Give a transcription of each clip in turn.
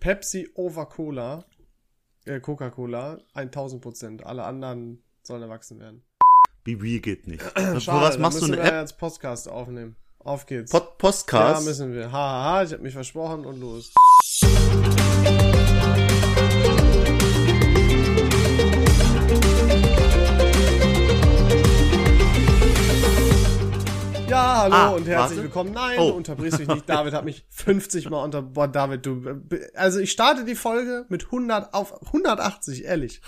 Pepsi over Cola, äh, Coca-Cola, 1000 Prozent. Alle anderen sollen erwachsen werden. BB geht nicht. Schade, was machst du eine wir App? jetzt Podcast aufnehmen. Auf geht's. Pod ja, müssen wir. Hahaha, ha, ha, ich hab mich versprochen und los. Hallo Ah, und herzlich warte. willkommen. Nein, Oh. du unterbrichst mich nicht. David hat mich 50 Mal unter. Boah, David, du. Also ich starte die Folge mit 100 auf 180, ehrlich.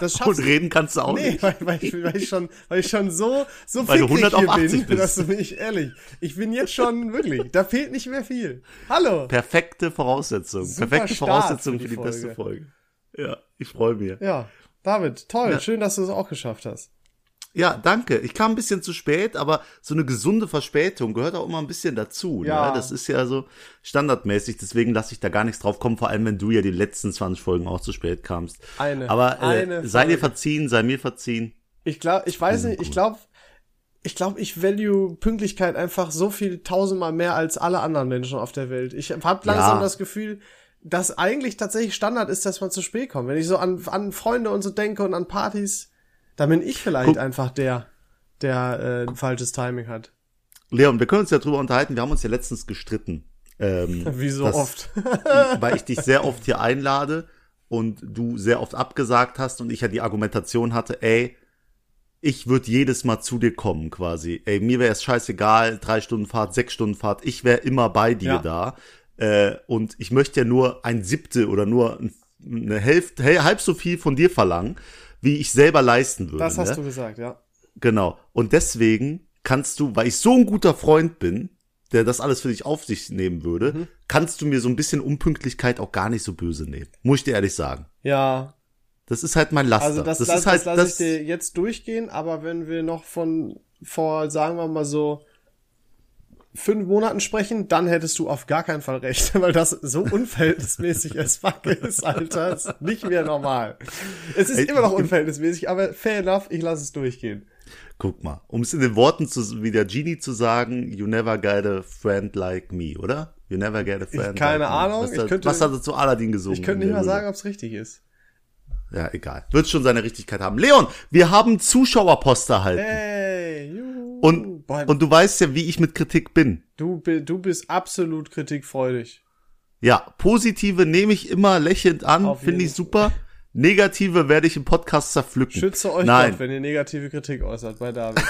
Das Und schaffst du. reden kannst du auch Nee, nicht. weil, weil, ich, weil, ich schon, weil ich schon so, so Weil fickrig 100 auf hier 80 bin, bist. dass du mich, ehrlich, ich bin jetzt schon wirklich, da fehlt nicht mehr viel. Hallo. Perfekte Voraussetzung. Super Perfekte Start Voraussetzung für für die die, beste Folge. Folge. Ja, ich freue mich. Ja, David, toll, Ja. schön, dass du es auch geschafft hast. Ja, danke. Ich kam ein bisschen zu spät, aber so eine gesunde Verspätung gehört auch immer ein bisschen dazu. Ja. Ne? Das ist ja so standardmäßig, deswegen lasse ich da gar nichts drauf kommen, vor allem wenn du ja die letzten 20 Folgen auch zu spät kamst. Eine, Aber äh, eine sei dir verziehen, sei mir verziehen. Ich glaube, ich weiß nicht, ich glaube, ich glaube, ich value Pünktlichkeit einfach so viel tausendmal mehr als alle anderen Menschen auf der Welt. Ich habe langsam Ja. das Gefühl, dass eigentlich tatsächlich Standard ist, dass man zu spät kommt. Wenn ich so an, an Freunde und so denke und an Partys, dann bin ich vielleicht Guck. einfach der, der äh, ein falsches Timing hat. Leon, wir können uns ja drüber unterhalten, wir haben uns ja letztens gestritten. Ähm, Wie so dass- oft. weil ich dich sehr oft hier einlade und du sehr oft abgesagt hast und ich ja die Argumentation hatte, ey, ich würde jedes Mal zu dir kommen quasi. Ey, mir wäre es scheißegal, drei Stunden Fahrt, sechs Stunden Fahrt, ich wäre immer bei dir Ja. da. Äh, und ich möchte ja nur ein Siebte oder nur ein- eine Hälfte, halb so viel von dir verlangen, wie ich selber leisten würde. Das hast ne? du gesagt, ja. Genau. Und deswegen kannst du, weil ich so ein guter Freund bin, der das alles für dich auf sich nehmen würde, Mhm. kannst du mir so ein bisschen Unpünktlichkeit auch gar nicht so böse nehmen. Muss ich dir ehrlich sagen. Ja, Das ist halt mein Laster. also das, das das, ist halt das lasse ich dir jetzt durchgehen, aber wenn wir noch von vor, sagen wir mal so, fünf Monaten sprechen, dann hättest du auf gar keinen Fall recht, weil das so unverhältnismäßig as fuck ist, Alter. Ist nicht mehr normal. Es ist immer noch ich- unverhältnismäßig, aber fair enough, ich lasse es durchgehen. Guck mal, um es in den Worten zu, wie der Genie zu sagen, you never get a friend like me, oder? You never get a friend keine like Ahnung, me. Was, ich hat- könnte- was hat er zu Aladdin gesungen? Ich könnte nicht mal der sagen, ob es richtig ist. Ja, egal. Wird schon seine Richtigkeit haben. Leon, wir haben Zuschauerpost erhalten. Hey, juhu. Und, Boah, und du weißt ja, wie ich mit Kritik bin. du, du bist absolut kritikfreudig. Ja, positive nehme ich immer lächelnd an, finde ich super. Negative werde ich im Podcast zerpflücken. Schütze euch Nein, Gott, wenn ihr negative Kritik äußert bei David.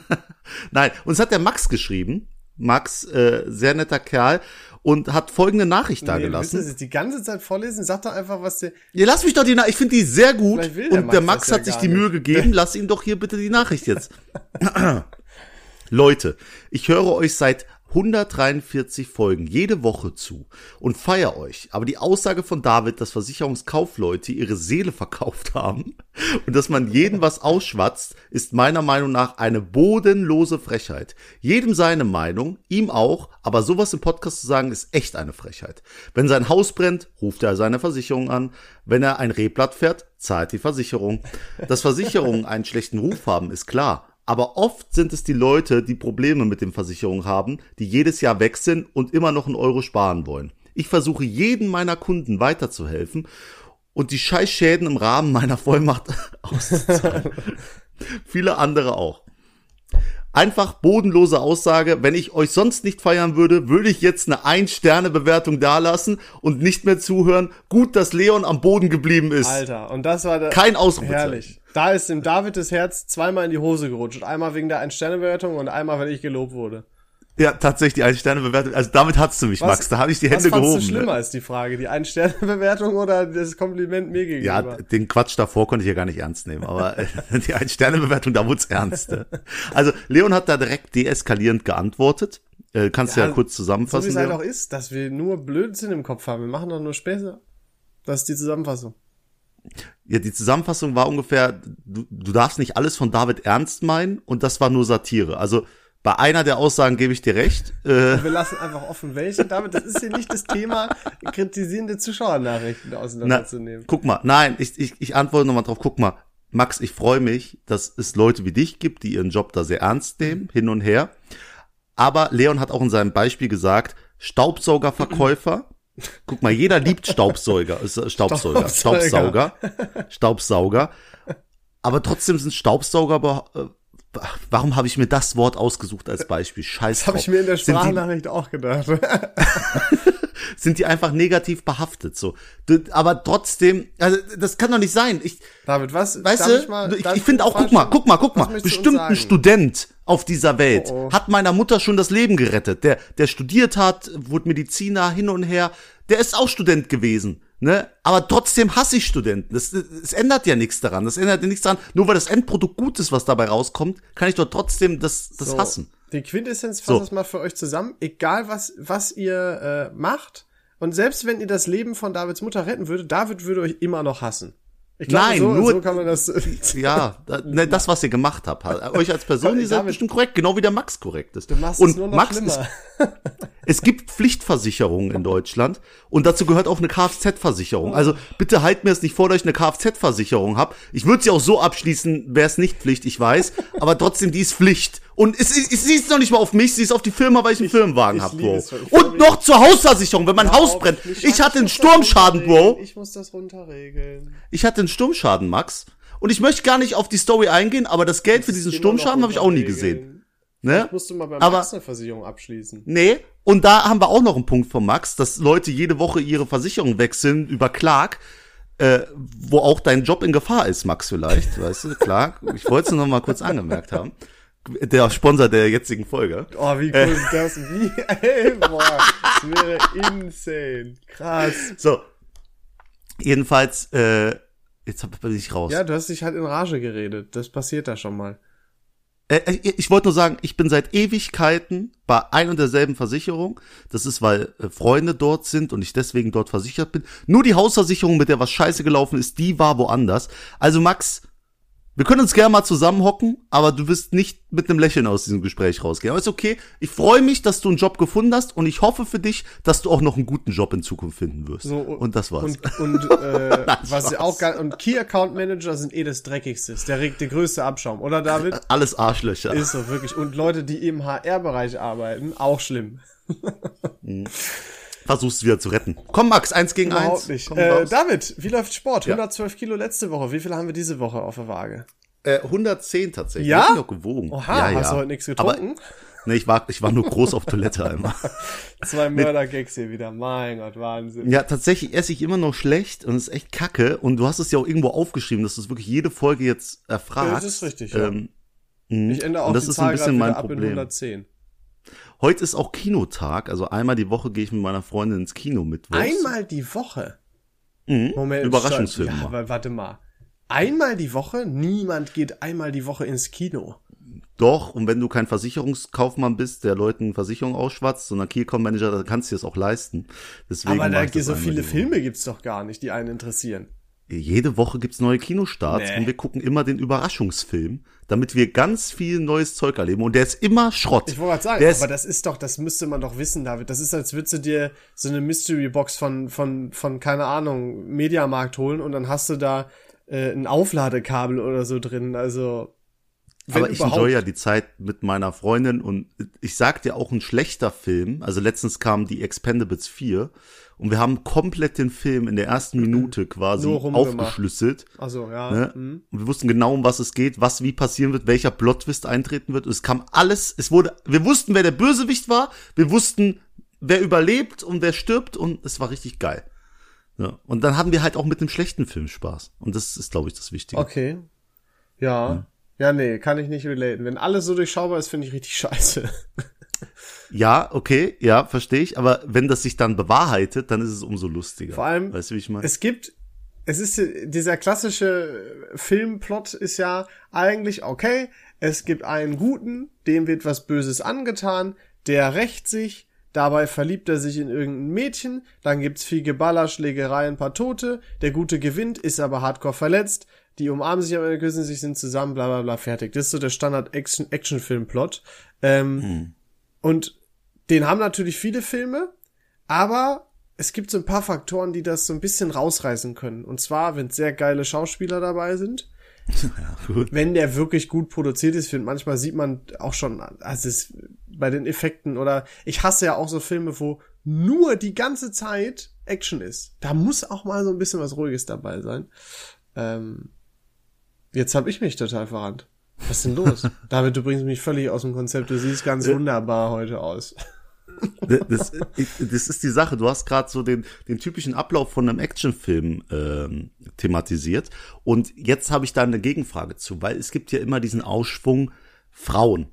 nein. Uns hat der Max geschrieben. Max, äh, sehr netter Kerl. Und hat folgende Nachricht da Nee, willst du gelassen. das jetzt die ganze Zeit vorlesen? Sag doch einfach, was der. Ja, lass mich doch die Nachricht, ich finde die sehr gut. Der Und der Max Max das ja hat sich die Mühe nicht. gegeben. Lass ihm doch hier bitte die Nachricht jetzt. Leute, ich höre euch seit 143 Folgen jede Woche zu und feier euch. Aber die Aussage von David, dass Versicherungskaufleute ihre Seele verkauft haben und dass man jeden was ausschwatzt, ist meiner Meinung nach eine bodenlose Frechheit. Jedem seine Meinung, ihm auch, aber sowas im Podcast zu sagen, ist echt eine Frechheit. Wenn sein Haus brennt, ruft er seine Versicherung an. Wenn er ein Rehblatt fährt, zahlt die Versicherung. Dass Versicherungen einen schlechten Ruf haben, ist klar. Aber oft sind es die Leute, die Probleme mit den Versicherungen haben, die jedes Jahr weg sind und immer noch einen Euro sparen wollen. Ich versuche jedem meiner Kunden weiterzuhelfen und die Scheißschäden im Rahmen meiner Vollmacht auszuzahlen. Viele andere auch. Einfach bodenlose Aussage, wenn ich euch sonst nicht feiern würde, würde ich jetzt eine Ein-Sterne-Bewertung dalassen und nicht mehr zuhören. Gut, dass Leon am Boden geblieben ist. Alter, und das war der. Kein Ausrufezeichen. Herrlich. Da ist dem David das Herz zweimal in die Hose gerutscht. Einmal wegen der Ein-Sterne-Bewertung und einmal, weil ich gelobt wurde. Ja, tatsächlich die Ein-Sterne-Bewertung. Also damit hat's du mich, Was- Max. Da habe ich die Hände Was gehoben. schlimmer, ne? ist die Frage. Die Ein-Sterne-Bewertung oder das Kompliment mir Ja, gegenüber? den Quatsch davor konnte ich ja gar nicht ernst nehmen, aber die Ein-Sterne-Bewertung, da wurd's ernst. ne? Also Leon hat da direkt deeskalierend geantwortet. Äh, kannst du ja, Ja, kurz so wie zusammenfassen. es halt auch ist, dass wir nur Blödsinn im Kopf haben. Wir machen doch nur Späße. Das ist die Zusammenfassung. Ja, die Zusammenfassung war ungefähr, du, du darfst nicht alles von David ernst meinen und das war nur Satire. Also bei einer der Aussagen gebe ich dir recht. Äh, Wir lassen einfach offen, welche. David, das ist hier nicht das Thema, kritisierende Zuschauernachrichten na, auseinanderzunehmen. guck mal, nein, ich, ich, ich antworte nochmal drauf. Guck mal, Max, ich freue mich, dass es Leute wie dich gibt, die ihren Job da sehr ernst nehmen, hin und her. Aber Leon hat auch in seinem Beispiel gesagt, Staubsaugerverkäufer Guck mal, jeder liebt Staubsauger, äh, Staubsauger, Staubsauger. Staubsauger, Staubsauger. Aber trotzdem sind Staubsauger, äh, warum habe ich mir das Wort ausgesucht als Beispiel? Scheiß Das habe ich mir in der die- Sprachnachricht auch gedacht. sind die einfach negativ behaftet, so. Aber trotzdem, also, das kann doch nicht sein. Ich, David, was? weißt darf du, ich, mal, ich, ich finde auch, guck mal, guck mal, guck mal, bestimmt ein? Student auf dieser Welt Oh, oh. hat meiner Mutter schon das Leben gerettet. Der, der studiert hat, wurde Mediziner hin und her, der ist auch Student gewesen. Ne? Aber trotzdem hasse ich Studenten. Das, es ändert ja nichts daran. Das ändert ja nichts daran. Nur weil das Endprodukt gut ist, was dabei rauskommt, kann ich doch trotzdem das, das So, hassen. Die Quintessenz fasst So. das mal für euch zusammen. Egal was, was ihr äh, macht. Und selbst wenn ihr das Leben von Davids Mutter retten würdet, David würde euch immer noch hassen. Ich glaube, Nein, so, nur- so kann man das. Ja, da, ne, das, was ihr gemacht habt, halt. euch als Person, ihr seid David, bestimmt korrekt, genau wie der Max korrekt ist. Du machst und es nur noch Max schlimmer. Ist, es gibt Pflichtversicherungen in Deutschland und dazu gehört auch eine Kfz-Versicherung. Also bitte halt mir es nicht vor, dass ich eine Kfz-Versicherung habe. Ich würde sie auch so abschließen, wäre es nicht Pflicht, ich weiß, aber trotzdem, die ist Pflicht. Und es, es, sie ist noch nicht mal auf mich, sie ist auf die Firma, weil ich einen Firmenwagen ich habe, liebe Bro. Ich Und noch zur Hausversicherung, wenn mein Haus brennt. Ich hatte einen das Sturmschaden. Bro. Ich muss das runterregeln. Ich hatte einen Sturmschaden, Max. Und ich möchte gar nicht auf die Story eingehen, aber das Geld für diesen Sturmschaden habe ich auch nie gesehen. Ne? Ich musste mal Aber- Max eine Versicherung abschließen. Nee. Und da haben wir auch noch einen Punkt von Max, dass Leute jede Woche ihre Versicherung wechseln über Clark, äh, wo auch dein Job in Gefahr ist, Max vielleicht, weißt du, Clark. Ich wollte es nur noch mal kurz angemerkt haben. Der Sponsor der jetzigen Folge. Oh, wie cool ist das? Wie, ey, boah, das wäre insane. Krass. So. Jedenfalls, äh, jetzt hab- bin ich raus. Ja, du hast dich halt in Rage geredet. Das passiert da schon mal. Äh, ich ich wollte nur sagen, ich bin seit Ewigkeiten bei ein und derselben Versicherung. Das ist, weil äh, Freunde dort sind und ich deswegen dort versichert bin. Nur die Hausversicherung, mit der was scheiße gelaufen ist, die war woanders. Also Max, wir können uns gerne mal zusammenhocken, aber du wirst nicht mit einem Lächeln aus diesem Gespräch rausgehen. Aber ist okay. Ich freue mich, dass du einen Job gefunden hast und ich hoffe für dich, dass du auch noch einen guten Job in Zukunft finden wirst. So, und das war's. Und, und äh, was ja auch geil, und Key Account Manager sind eh das dreckigste. Ist Der, regt der größte Abschaum, oder David? Alles Arschlöcher. Ist so, wirklich. Und Leute, die im HR-Bereich arbeiten, auch schlimm. Versuchst wieder zu retten. Komm, Max, eins gegen Überhaupt eins. nicht. Komm Äh. David, wie läuft Sport? Ja. 112 Kilo letzte Woche. Wie viel haben wir diese Woche auf der Waage? Äh, 110 tatsächlich. Ja? Ich auch gewogen. Oha, ja, hast ja. du heute nichts Aber, getrunken? nee, ich war, ich war nur groß auf Toilette einmal. Zwei Mörder-Gags hier wieder. Mein Gott, Wahnsinn. Ja, tatsächlich esse ich immer noch schlecht und es ist echt kacke. Und du hast es ja auch irgendwo aufgeschrieben, dass du es wirklich jede Folge jetzt erfragst. Ja, das ist richtig, ja. Ähm, mh. Ich ändere auch und das die ist Zahl ein bisschen mein wieder ab in Problem. 110. Heute ist auch Kinotag, also einmal die Woche gehe ich mit meiner Freundin ins Kino mit. Einmal die Woche? Mhm. Moment. Überraschungsfilm. Ja, mal. aber warte mal. Einmal die Woche? Niemand geht einmal die Woche ins Kino. Doch, und wenn du kein Versicherungskaufmann bist, der Leuten Versicherung ausschwatzt, sondern Key-Com-Manager, dann kannst du dir das auch leisten. Deswegen aber da so viele. Filme gibt's doch gar nicht, die einen interessieren. Jede Woche gibt's neue Kinostarts Nee. und wir gucken immer den Überraschungsfilm, damit wir ganz viel neues Zeug erleben. Und der ist immer Schrott. Ich wollte gerade sagen, der ist, aber das ist doch, das müsste man doch wissen, David. Das ist, als würdest du dir so eine Mystery Box von, von, von, keine Ahnung, Mediamarkt holen und dann hast du da äh, ein Aufladekabel oder so drin. Also. Wenn aber ich überhaupt. enjoy ja die Zeit mit meiner Freundin und ich sag dir auch ein schlechter Film. Also letztens kam die Expendables 4 und wir haben komplett den Film in der ersten Minute quasi Nur rumgemacht. aufgeschlüsselt. Also, ja. Ne? mhm. Und wir wussten genau, um was es geht, was wie passieren wird, welcher Plot-Twist eintreten wird. Und es kam alles, es wurde, wir wussten, wer der Bösewicht war, wir wussten, wer überlebt und wer stirbt und es war richtig geil. Ja. Und dann haben wir halt auch mit dem schlechten Film Spaß. Und das ist, glaube ich, das Wichtige. Okay. Ja. Ja, nee, kann ich nicht relaten. Wenn alles so durchschaubar ist, finde ich richtig scheiße. Ja, okay, ja, verstehe ich. Aber wenn das sich dann bewahrheitet, dann ist es umso lustiger. Vor allem, weißt du, wie ich meine? Es gibt, es ist dieser klassische Filmplot ist ja eigentlich okay. Es gibt einen Guten, dem wird was Böses angetan, der rächt sich, dabei verliebt er sich in irgendein Mädchen, dann gibt's viel Geballer, Schlägerei, ein paar Tote, der Gute gewinnt, ist aber hardcore verletzt, die umarmen sich am Ende, küssen sich, sind zusammen, bla bla bla, fertig. Das ist so der Standard-Action-Film-Plot. Ähm, Und den haben natürlich viele Filme, aber es gibt so ein paar Faktoren, die das so ein bisschen rausreißen können. Und zwar, wenn sehr geile Schauspieler dabei sind, ja, wenn der wirklich gut produziert ist, finde manchmal sieht man auch schon, also es bei den Effekten oder ich hasse ja auch so Filme, wo nur die ganze Zeit Action ist. Da muss auch mal so ein bisschen was Ruhiges dabei sein. Ähm, jetzt habe ich mich total verrannt. Was ist denn los? David, du bringst mich völlig aus dem Konzept. Du siehst ganz wunderbar heute aus. Das, das ist die Sache. Du hast gerade so den, den typischen Ablauf von einem Actionfilm ähm, thematisiert. Und jetzt habe ich da eine Gegenfrage zu, weil es gibt ja immer diesen Ausschwung Frauen.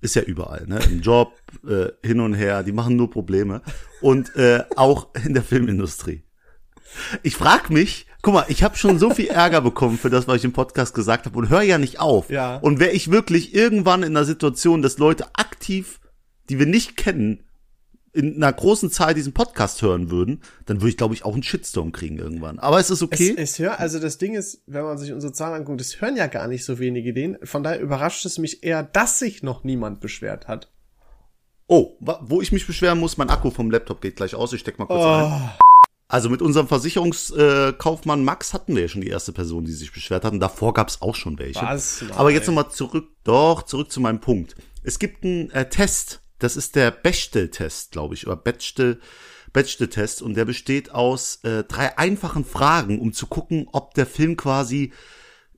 Ist ja überall, ne? Im Job, äh, hin und her, die machen nur Probleme. Und äh, auch in der Filmindustrie. Ich frag mich, guck mal, ich habe schon so viel Ärger bekommen für das, was ich im Podcast gesagt habe und höre ja nicht auf. Ja. Und wäre ich wirklich irgendwann in einer Situation, dass Leute aktiv, die wir nicht kennen, in einer großen Zahl diesen Podcast hören würden, dann würde ich, glaube ich, auch einen Shitstorm kriegen irgendwann. Aber es ist okay. Es, es hör, also das Ding ist, wenn man sich unsere Zahlen anguckt, es hören ja gar nicht so wenige den. Von daher überrascht es mich eher, dass sich noch niemand beschwert hat. oh, wo ich mich beschweren muss, mein Akku vom Laptop geht gleich aus. Ich steck mal kurz Oh. ein. Also mit unserem Versicherungskaufmann Max hatten wir ja schon die erste Person, die sich beschwert hat. Und davor gab es auch schon welche. Was? Nein. Aber jetzt nochmal zurück, doch, zurück zu meinem Punkt. Es gibt einen äh, Test, das ist der Bechtel-Test, glaube ich, oder Bechtel, Bechtel-Test. Und der besteht aus äh, drei einfachen Fragen, um zu gucken, ob der Film quasi,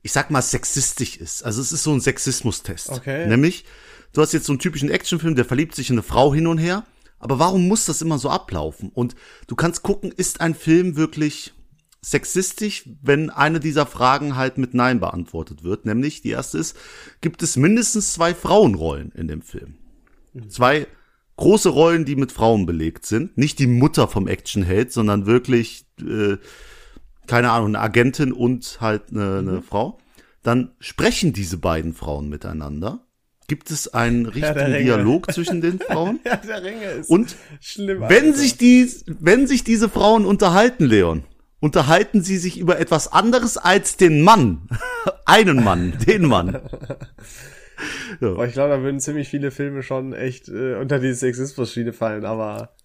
ich sag mal, sexistisch ist. Also es ist so ein Sexismus-Test. Okay. Nämlich, du hast jetzt so einen typischen Actionfilm, der verliebt sich in eine Frau hin und her. Aber warum muss das immer so ablaufen? Und du kannst gucken, ist ein Film wirklich sexistisch, wenn eine dieser Fragen halt mit Nein beantwortet wird. Nämlich, die erste ist, gibt es mindestens zwei Frauenrollen in dem Film? Zwei große Rollen, die mit Frauen belegt sind. Nicht die Mutter vom Actionheld, sondern wirklich, äh, keine Ahnung, eine Agentin und halt eine, eine Frau. Dann sprechen diese beiden Frauen miteinander. Gibt es einen richtigen. Dialog zwischen den Frauen? Ja, der Ringe ist Und schlimm. wenn Alter. sich die, wenn sich diese Frauen unterhalten, Leon, unterhalten sie sich über etwas anderes als den Mann. Einen Mann, den Mann. Boah, ich glaube, da würden ziemlich viele Filme schon echt äh, unter die Sexismus-Schiene fallen, aber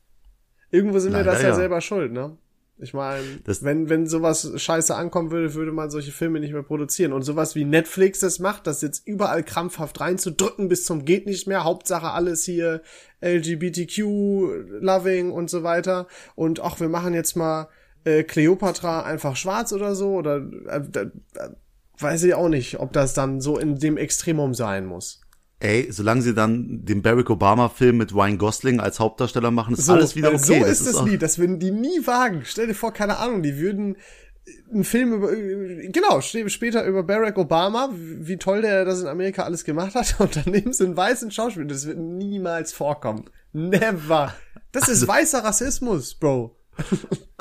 irgendwo sind wir Leider das ja, ja. selber schuld, ne? Ich meine, wenn, wenn sowas scheiße ankommen würde, würde man solche Filme nicht mehr produzieren. Und sowas wie Netflix das macht, das jetzt überall krampfhaft reinzudrücken bis zum geht nicht mehr. Hauptsache alles hier LGBTQ-Loving und so weiter. Und ach, wir machen jetzt mal äh, Cleopatra einfach schwarz oder so. Oder äh, äh, weiß ich auch nicht, ob das dann so in dem Extremum sein muss. Ey, solange sie dann den Barack Obama-Film mit Ryan Gosling als Hauptdarsteller machen, ist So, alles wieder äh, okay. So ist das auch- nie. Das würden die nie wagen. Stell dir vor, keine Ahnung, die würden einen Film über, äh, genau, später über Barack Obama, wie toll der das in Amerika alles gemacht hat, und dann nehmen sie einen weißen Schauspieler. Das wird niemals vorkommen. Never. Das Also ist weißer Rassismus, Bro.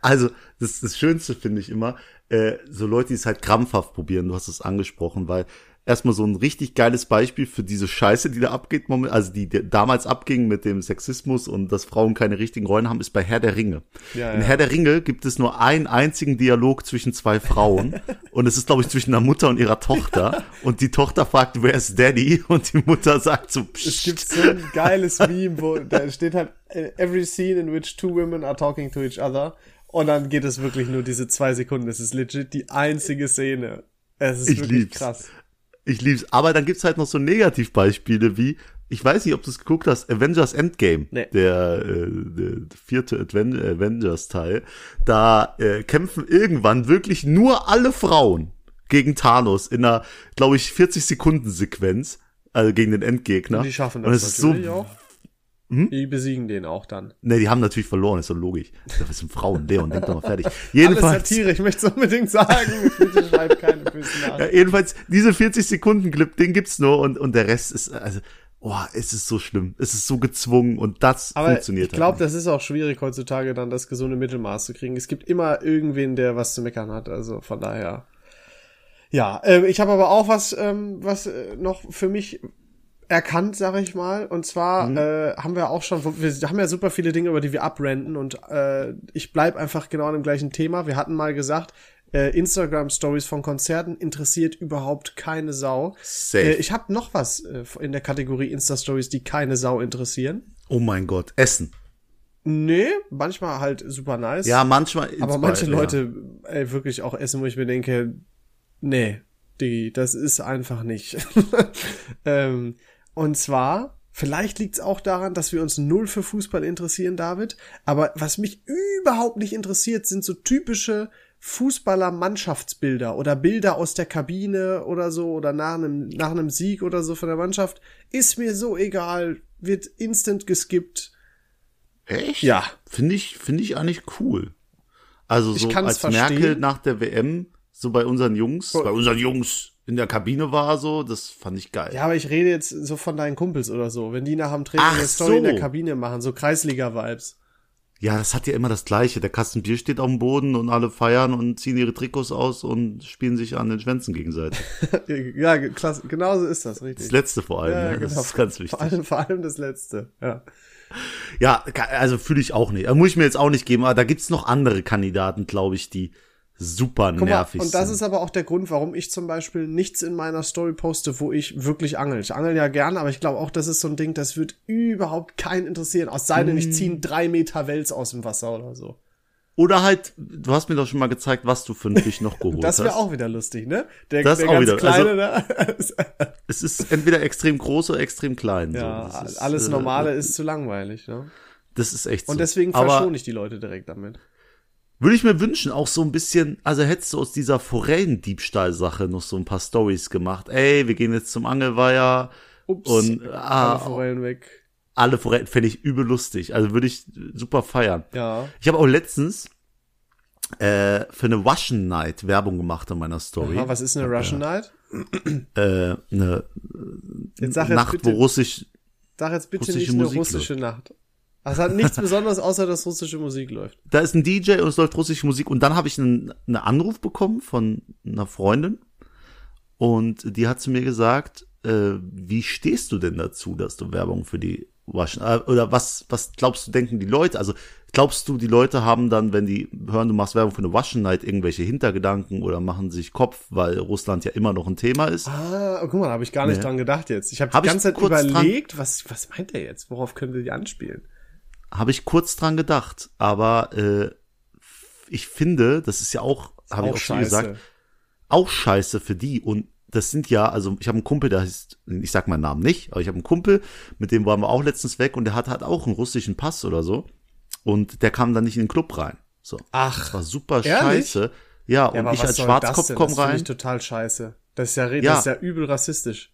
Also, das, das Schönste finde ich immer, äh, so Leute, die es halt krampfhaft probieren, du hast es angesprochen, weil erstmal so ein richtig geiles Beispiel für diese Scheiße, die da abgeht, also die, die damals abging mit dem Sexismus und dass Frauen keine richtigen Rollen haben, ist bei Herr der Ringe. Ja, In ja. Herr der Ringe gibt es nur einen einzigen Dialog zwischen zwei Frauen und es ist, glaube ich, zwischen einer Mutter und ihrer Tochter und die Tochter fragt, wer ist Daddy? Und die Mutter sagt so, Es gibt so ein geiles Meme, wo da steht halt every scene in which two women are talking to each other. Und dann geht es wirklich nur diese zwei Sekunden. Es ist legit die einzige Szene. Es ist Ich wirklich lieb's. krass. Ich lieb's. Aber dann gibt's halt noch so Negativbeispiele wie, ich weiß nicht, ob du es geguckt hast, Avengers Endgame, Nee. der, äh, der vierte Adven Avengers-Teil. Da äh, kämpfen irgendwann wirklich nur alle Frauen gegen Thanos in einer, glaube ich, 40-Sekunden-Sequenz, also gegen den Endgegner. Und die schaffen Und das es ist so, auch. Hm? Die besiegen den auch dann. ne, die haben natürlich verloren, ist doch logisch. Das sind Frauen, Leon, denk doch mal fertig. Alles Jedenfalls, Satire, ich möchte es unbedingt sagen. Bitte schreibt keine bösen Ja, jedenfalls, diese 40-Sekunden-Clip, den gibt's nur und, und der Rest ist, also, oh, es ist so schlimm. Es ist so gezwungen und das Aber funktioniert ich glaube, halt das ist auch schwierig heutzutage dann das gesunde Mittelmaß zu kriegen. Es gibt immer irgendwen, der was zu meckern hat. Also von daher. Ja, äh, ich habe aber auch was, ähm, was äh, noch für mich erkannt, sage ich mal. Und zwar äh, haben wir auch schon, wir haben ja super viele Dinge, über die wir abrenten und äh, ich bleib einfach genau an dem gleichen Thema. Wir hatten mal gesagt, äh, Instagram Stories von Konzerten interessiert überhaupt keine Sau. Safe. Äh, ich habe noch was äh, in der Kategorie Insta Stories, die keine Sau interessieren. Oh mein Gott, Essen. Nee, manchmal halt super nice. Ja, manchmal. aber manche ja. Leute ey, wirklich auch essen, wo ich mir denke, nee, die, das ist einfach nicht. ähm, und zwar Vielleicht liegt es auch daran, dass wir uns null für Fußball interessieren, David. Aber was mich überhaupt nicht interessiert, sind so typische Fußballer-Mannschaftsbilder oder Bilder aus der Kabine oder so oder nach einem, nach einem Sieg oder so von der Mannschaft. Ist mir so egal, wird instant geskippt. Echt? Ja. Finde ich, finde ich eigentlich cool. Also Ich so als verstehen. Merkel nach der WM, so bei unseren Jungs, bei unseren Jungs in der Kabine war so, das fand ich geil. Ja, aber ich rede jetzt so von deinen Kumpels oder so. Wenn die nach dem Training Ach eine Story in der so. Kabine machen, so Kreisliga-Vibes. Ja, das hat ja immer das Gleiche. Der Kasten Bier steht auf dem Boden und alle feiern und ziehen ihre Trikots aus und spielen sich an den Schwänzen gegenseitig. ja, klasse, genau so ist das, richtig. Das letzte vor allem, Ja, ne? das genau. ist ganz wichtig. Vor allem, vor allem das letzte, ja. Ja, also fühle ich auch nicht. Muss ich mir jetzt auch nicht geben, aber da gibt's noch andere Kandidaten, glaube ich, die super Guck mal, nervig und das sind. ist aber auch der Grund, warum ich zum Beispiel nichts in meiner Story poste, wo ich wirklich angel. Ich angel ja gern, aber ich glaube auch, das ist so ein Ding, das wird überhaupt keinen interessieren. Aus sei denn, ich Mm. ziehe drei Meter Wels aus dem Wasser oder so. Oder halt, du hast mir doch schon mal gezeigt, was du für einen Fisch noch geholt Das wäre hast. auch wieder lustig, ne? Der, Das der auch ganz wieder, kleine, ne? Es ist entweder extrem groß oder extrem klein. ja, so. Das ist, alles äh, Normale ist zu langweilig, ne? Das ist echt so. Und deswegen verschone ich die Leute direkt damit. Würde ich mir wünschen, auch so ein bisschen, also hättest du aus dieser Forellendiebstahl-Sache noch so ein paar Stories gemacht. Ey, wir gehen jetzt zum Angelweiher Ups, und alle ah, Forellen weg. alle Forellen, fände ich übel lustig. Also würde ich super feiern. Ja. Ich habe auch letztens äh, für eine Russian Night Werbung gemacht in meiner Story. Aha, was ist eine Russian Night? äh, eine Jetzt sag jetzt Nacht, bitte, wo Russisch, sag jetzt bitte nicht eine Musik russische Nacht. Das hat nichts Besonderes, außer dass russische Musik läuft. da ist ein DJ und es läuft russische Musik und dann habe ich einen, einen Anruf bekommen von einer Freundin und die hat zu mir gesagt, äh, wie stehst du denn dazu, dass du Werbung für die Russian, äh, oder was, was glaubst du, denken die Leute? Also glaubst du, die Leute haben dann, wenn die hören, du machst Werbung für eine Russian Night, irgendwelche Hintergedanken oder machen sich Kopf, weil Russland ja immer noch ein Thema ist? Ah, guck mal, da habe ich gar nicht Nee. dran gedacht jetzt. Ich habe Hab die ich ganze Zeit dran- überlegt, was, was meint er jetzt? Worauf können wir die anspielen? Habe ich kurz dran gedacht, aber äh, ich finde, das ist ja auch, habe ich auch schon gesagt, auch scheiße für die. Und das sind ja, also ich habe einen Kumpel, der heißt, ich sag meinen Namen nicht, aber ich habe einen Kumpel, mit dem waren wir auch letztens weg und der hat halt auch einen russischen Pass oder so. Und der kam dann nicht in den Club rein. So. Ach, Das war super Ehrlich? scheiße. Ja, ja, und ich als Schwarzkopf das denn? komm Das finde rein. ich total scheiße. Das ist ja, re- Ja. das ist ja übel rassistisch.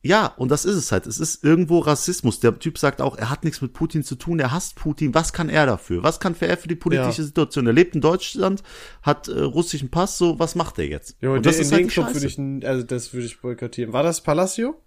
Ja, und das ist es halt. Es ist irgendwo Rassismus. Der Typ sagt auch, er hat nichts mit Putin zu tun, er hasst Putin. Was kann er dafür? Was kann er für die politische Ja. Situation? Er lebt in Deutschland, hat äh, russischen Pass, so was macht er jetzt? Jo, und den, das in ist den halt die Club Scheiße. würde ich, also das würde ich boykottieren. War das Palacio?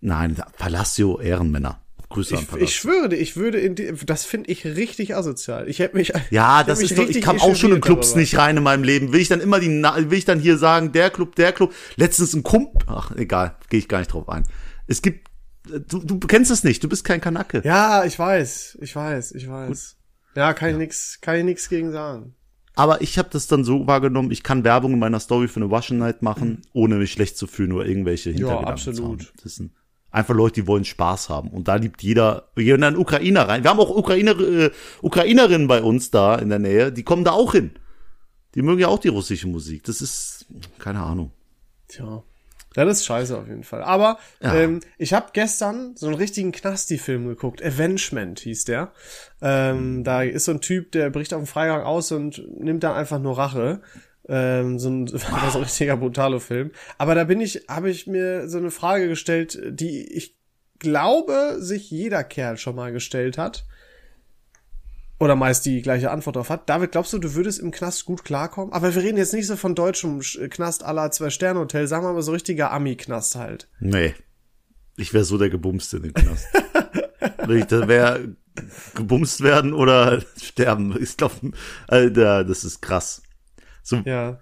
Nein, Palacio Ehrenmänner. Grüße an Ich, Palacio. ich schwöre dir, ich würde in die, das finde ich richtig asozial. Ich hätte mich, ja, das mich ist doch, ich kam auch schon in Clubs darüber. nicht rein in meinem Leben. Will ich dann immer die, will ich dann hier sagen, der Club, der Club. Letztens ein Kump, ach, egal, gehe ich gar nicht drauf ein. Es gibt, du, du kennst es nicht, du bist kein Kanake. Ja, ich weiß, ich weiß, ich weiß. Ja, kann ich nix, kann ich nix gegen sagen. Aber ich habe das dann so wahrgenommen, ich kann Werbung in meiner Story für eine Russian Night machen, ohne mich schlecht zu fühlen oder irgendwelche Hintergedanken absolut. zu haben. Einfach Leute, die wollen Spaß haben. Und da liebt jeder, wir gehen dann Ukrainer rein. Wir haben auch Ukrainer, äh, Ukrainerinnen bei uns da in der Nähe, die kommen da auch hin. Die mögen ja auch die russische Musik. Das ist, keine Ahnung. Tja. Ja, das ist scheiße auf jeden Fall. Aber Ja. ähm, ich habe gestern so einen richtigen Knasti-Film geguckt. Avengement hieß der. Ähm, da ist so ein Typ, der bricht auf dem Freigang aus und nimmt dann einfach nur Rache. Ähm, so ein, war so ein richtiger brutaler Film. Aber da bin ich, habe ich mir so eine Frage gestellt, die ich glaube, sich jeder Kerl schon mal gestellt hat. Oder meist die gleiche Antwort darauf hat. David, glaubst du, du würdest im Knast gut klarkommen? Aber wir reden jetzt nicht so von deutschem Sch- Knast la Zwei-Sterne-Hotel, sagen wir mal so richtiger Ami-Knast halt. Nee. Ich wäre so der Gebumste in dem Knast. Ich da wäre, gebumst werden oder sterben. Ich glaube, Alter, das ist krass. So, Ja.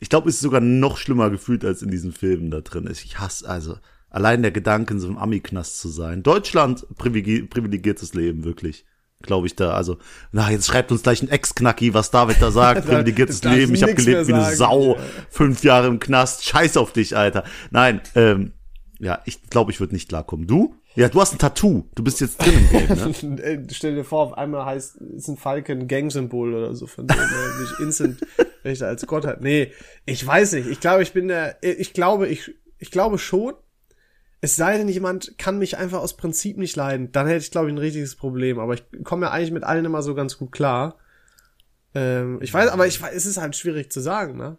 Ich glaube, es ist sogar noch schlimmer gefühlt, als in diesen Filmen da drin ist. Ich hasse also allein der Gedanke, in so einem Ami-Knast zu sein. Deutschland, privilegi privilegiertes Leben, wirklich. Glaube ich da. Also, na, jetzt schreibt uns gleich ein Ex-Knacki, was David da sagt. privilegiertes Leben. Ich habe gelebt wie eine. Sau. Fünf Jahre im Knast. Scheiß auf dich, Alter. Nein, ähm, ja, ich glaube, ich würde nicht klarkommen. Du? Ja, du hast ein Tattoo. Du bist jetzt drin im Game, ne? Stell dir vor, auf einmal heißt, ist ein Falke ein Gang-Symbol oder so von dem, der mich instant Rechte als Gott hat. Nee, ich weiß nicht. Ich glaube, ich bin der, ich glaube, ich, ich glaube schon. Es sei denn, jemand kann mich einfach aus Prinzip nicht leiden, dann hätte ich, glaube ich, ein richtiges Problem. Aber ich komme ja eigentlich mit allen immer so ganz gut klar. Ähm, ich weiß, aber ich weiß, es ist halt schwierig zu sagen, ne?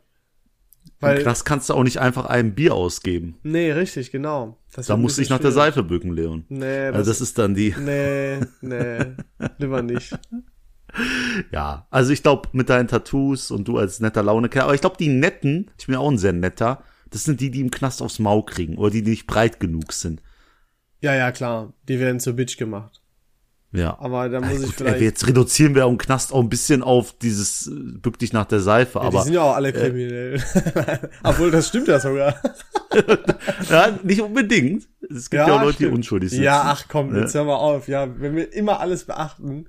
Weil, das kannst du auch nicht einfach einem Bier ausgeben. Nee, richtig, genau. Das da musst du dich nach der Seife bücken, Leon. Nee, das, also das ist dann die. Nee, nee, lieber nicht. Ja, also ich glaube, mit deinen Tattoos und du als netter Laune, aber ich glaube, die netten, ich bin auch ein sehr netter, das sind die, die im Knast aufs Maul kriegen oder die, die nicht breit genug sind. Ja, ja, klar. Die werden zur Bitch gemacht. Ja. Aber da muss ich vielleicht. Jetzt reduzieren wir auch im Knast auch ein bisschen auf dieses äh, bück dich nach der Seife, ja, aber. Die sind ja auch alle äh, kriminell. Äh, Obwohl, das stimmt ja sogar. ja, nicht unbedingt. Es gibt ja, ja auch Leute, stimmt. die unschuldig sind. Ja, ach komm, jetzt hör mal auf. Ja, wenn wir immer alles beachten.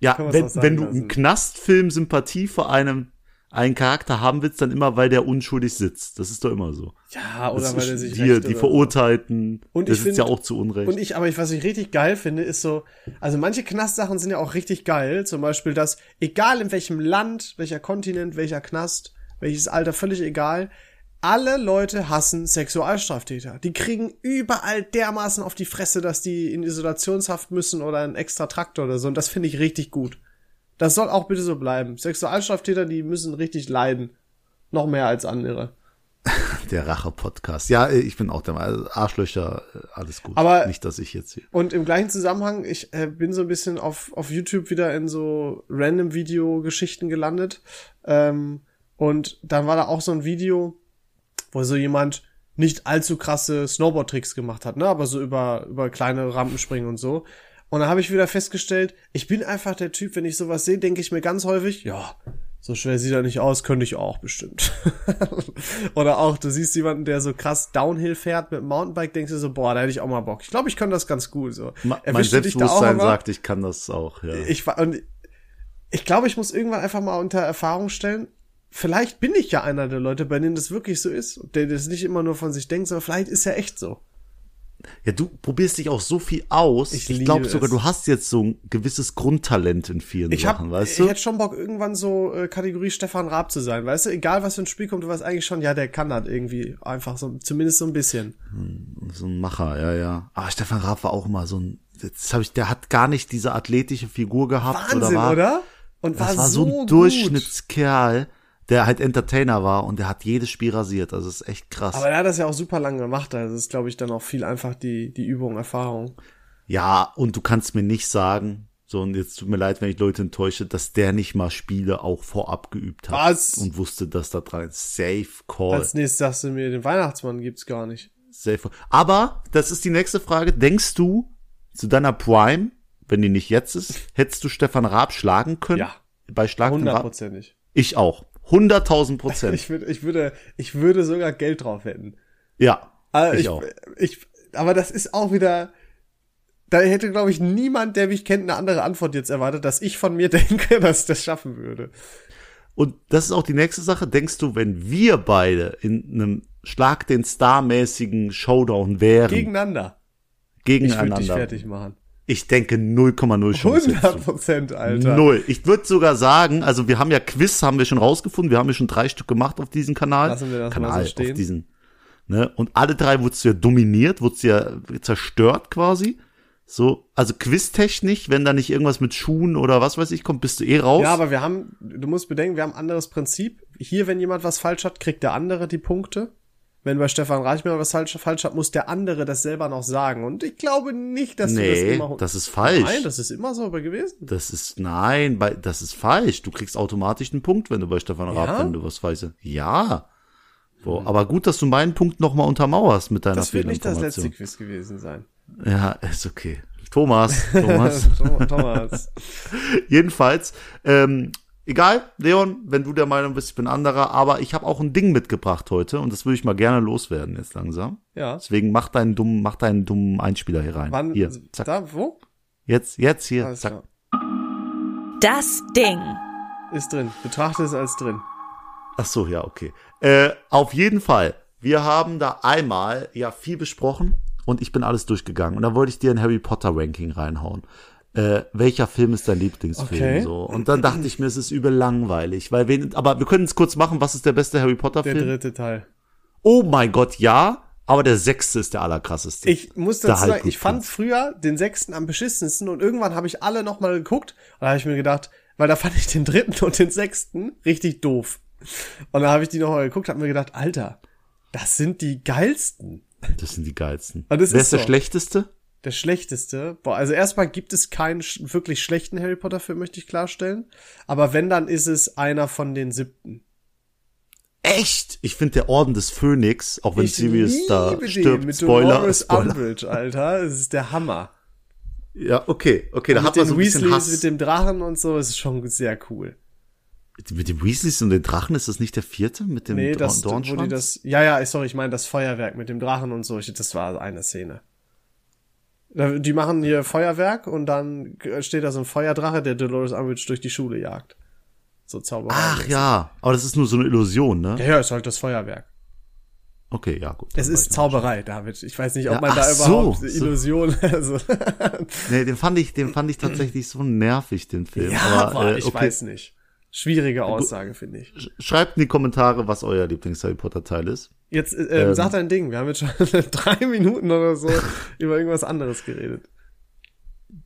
Ja, wenn, wenn du im Knastfilm Sympathie vor einem einen Charakter haben willst, dann immer, weil der unschuldig sitzt. Das ist doch immer so. Ja, oder das weil er sich hier die Verurteilten. Und das ist ja auch zu Unrecht. Und ich, aber ich, was ich richtig geil finde, ist so, also manche Knastsachen sind ja auch richtig geil. Zum Beispiel, dass egal in welchem Land, welcher Kontinent, welcher Knast, welches Alter, völlig egal, alle Leute hassen Sexualstraftäter. Die kriegen überall dermaßen auf die Fresse, dass die in Isolationshaft müssen oder einen extra Traktor oder so. Und das finde ich richtig gut. Das soll auch bitte so bleiben. Sexualstraftäter, die müssen richtig leiden. Noch mehr als andere. Der Rache-Podcast. Ja, ich bin auch der Meinung, also Arschlöcher, alles gut. Aber nicht, dass ich jetzt hier. Und im gleichen Zusammenhang, ich äh, bin so ein bisschen auf, auf YouTube wieder in so random Video-Geschichten gelandet. Ähm, und dann war da auch so ein Video, wo so jemand nicht allzu krasse Snowboard-Tricks gemacht hat, ne, aber so über, über kleine Rampen springen und so. Und dann habe ich wieder festgestellt, ich bin einfach der Typ, wenn ich sowas sehe, denke ich mir ganz häufig, ja, so schwer sieht er nicht aus, könnte ich auch bestimmt. Oder auch, du siehst jemanden, der so krass Downhill fährt mit Mountainbike, denkst du so, boah, da hätte ich auch mal Bock. Ich glaube, ich kann das ganz gut. So. Ma mein Selbstbewusstsein sagt, ich kann das auch. Ja. Ich und ich glaube, ich muss irgendwann einfach mal unter Erfahrung stellen. Vielleicht bin ich ja einer der Leute, bei denen das wirklich so ist, der das nicht immer nur von sich denkt, sondern vielleicht ist er echt so. Ja, du probierst dich auch so viel aus. Ich, ich glaube sogar, du hast jetzt so ein gewisses Grundtalent in vielen ich Sachen, hab, weißt du? Ich hätte schon Bock, irgendwann so äh, Kategorie Stefan Raab zu sein, weißt du? Egal, was für ein Spiel kommt, du weißt eigentlich schon, ja, der kann das irgendwie einfach so, zumindest so ein bisschen. Hm, so ein Macher, ja, ja. Aber Stefan Raab war auch immer so ein, jetzt habe ich, der hat gar nicht diese athletische Figur gehabt. Wahnsinn, oder? War, oder? Und war, war so, so ein Durchschnittskerl der halt Entertainer war und der hat jedes Spiel rasiert. Also das ist echt krass. Aber er hat das ja auch super lange gemacht. Also das ist, glaube ich, dann auch viel einfach die, die Übung, Erfahrung. Ja, und du kannst mir nicht sagen, so, und jetzt tut mir leid, wenn ich Leute enttäusche, dass der nicht mal Spiele auch vorab geübt hat. Was? Und wusste, dass da dran ist. Safe Call. Als nächstes sagst du mir, den Weihnachtsmann gibt's gar nicht. Safe. Aber, das ist die nächste Frage. Denkst du, zu deiner Prime, wenn die nicht jetzt ist, hättest du Stefan Raab schlagen können? Ja. Bei Schlag Hundertprozentig. Ich auch. 100.000 Prozent. Ich würde, ich würde, ich würde sogar Geld drauf hätten. Ja. Also ich, ich, auch. Ich, aber das ist auch wieder, da hätte, glaube ich, niemand, der mich kennt, eine andere Antwort jetzt erwartet, dass ich von mir denke, dass ich das schaffen würde. Und das ist auch die nächste Sache. Denkst du, wenn wir beide in einem Schlag den Star-mäßigen Showdown wären? Gegeneinander. Gegeneinander. Ich würde dich fertig machen. Ich denke 0,0 Chance. 100 Prozent, Alter. Null. Ich würde sogar sagen, also wir haben ja Quiz, haben wir schon rausgefunden, wir haben ja schon drei Stück gemacht auf diesem Kanal. Lassen wir das Kanal, mal so stehen. Auf diesen, ne? Und alle drei wurdest du ja dominiert, wurdest du ja zerstört quasi. So, also quiztechnisch, wenn da nicht irgendwas mit Schuhen oder was weiß ich kommt, bist du eh raus. Ja, aber wir haben, du musst bedenken, wir haben ein anderes Prinzip. Hier, wenn jemand was falsch hat, kriegt der andere die Punkte wenn bei Stefan Reichmann was falsch, falsch hat, muss der andere das selber noch sagen. Und ich glaube nicht, dass nee, du das immer. das ist falsch. Nein, das ist immer so gewesen. Das ist, nein, bei, das ist falsch. Du kriegst automatisch einen Punkt, wenn du bei Stefan ja? Raab, wenn du was weißt. Ja. So, hm. aber gut, dass du meinen Punkt nochmal untermauerst mit deiner Das wird nicht das letzte Quiz gewesen sein. Ja, ist okay. Thomas, Thomas. Thomas. Jedenfalls, ähm, Egal, Leon, wenn du der Meinung bist, ich bin anderer, aber ich habe auch ein Ding mitgebracht heute und das würde ich mal gerne loswerden jetzt langsam. Ja. Deswegen mach deinen dummen, mach deinen dummen Einspieler hier rein. Wann? Hier, zack. Da, wo? Jetzt, jetzt hier, Alles zack. Klar. Das Ding. Ist drin. Betrachte es als drin. Ach so, ja, okay. Äh, auf jeden Fall. Wir haben da einmal ja viel besprochen und ich bin alles durchgegangen und da wollte ich dir ein Harry Potter Ranking reinhauen äh, welcher Film ist dein Lieblingsfilm? Okay. So. Und dann dachte ich mir, es ist übel langweilig, weil wen, aber wir können es kurz machen, was ist der beste Harry Potter Film? Der dritte Teil. Oh mein Gott, ja. Aber der sechste ist der allerkrasseste. Ich muss Der dazu sagen, ich fand früher den sechsten am beschissensten und irgendwann habe ich alle nochmal geguckt und da habe ich mir gedacht, weil da fand ich den dritten und den sechsten richtig doof. Und da habe ich die nochmal geguckt, habe mir gedacht, Alter, das sind die geilsten. Das sind die geilsten. Das Wer ist ist der so. schlechteste? Der schlechteste. Boah, also erstmal gibt es keinen wirklich schlechten Harry Potter Film, möchte ich klarstellen. Aber wenn, dann ist es einer von den siebten. Echt? Ich finde der Orden des Phönix, auch wenn Ich Sirius da stirbt, mit Spoiler, Dolores Spoiler. Umbridge, Alter. Das ist der Hammer. Ja, okay, okay, da mit hat man so ein bisschen Weasleys, Hass. mit dem Drachen und so, ist schon sehr cool. Mit dem Weasleys und den Drachen, ist das nicht der vierte? Mit dem Nee, das, Dornschwanz? das, ja, ja, sorry, ich meine das Feuerwerk mit dem Drachen und so, das war eine Szene. Die machen hier Feuerwerk und dann steht da so ein Feuerdrache, der Dolores Umbridge durch die Schule jagt. So Zauberer. Ach ja, aber das ist nur so eine Illusion, ne? Ja, ja, ist halt das Feuerwerk. Okay, ja, gut. Es ist Zauberei, David. Ich weiß nicht, ob Ja, man da so, überhaupt so. Illusion, also. Nee, den fand ich, den fand ich tatsächlich so nervig, den Film. ja, aber, aber äh, ich okay. weiß nicht. Schwierige Aussage, finde ich. Sch- Schreibt in die Kommentare, was euer Lieblings-Harry Potter-Teil ist. Jetzt, äh, ähm, Ähm. sag dein Ding. Wir haben jetzt schon drei Minuten oder so über irgendwas anderes geredet.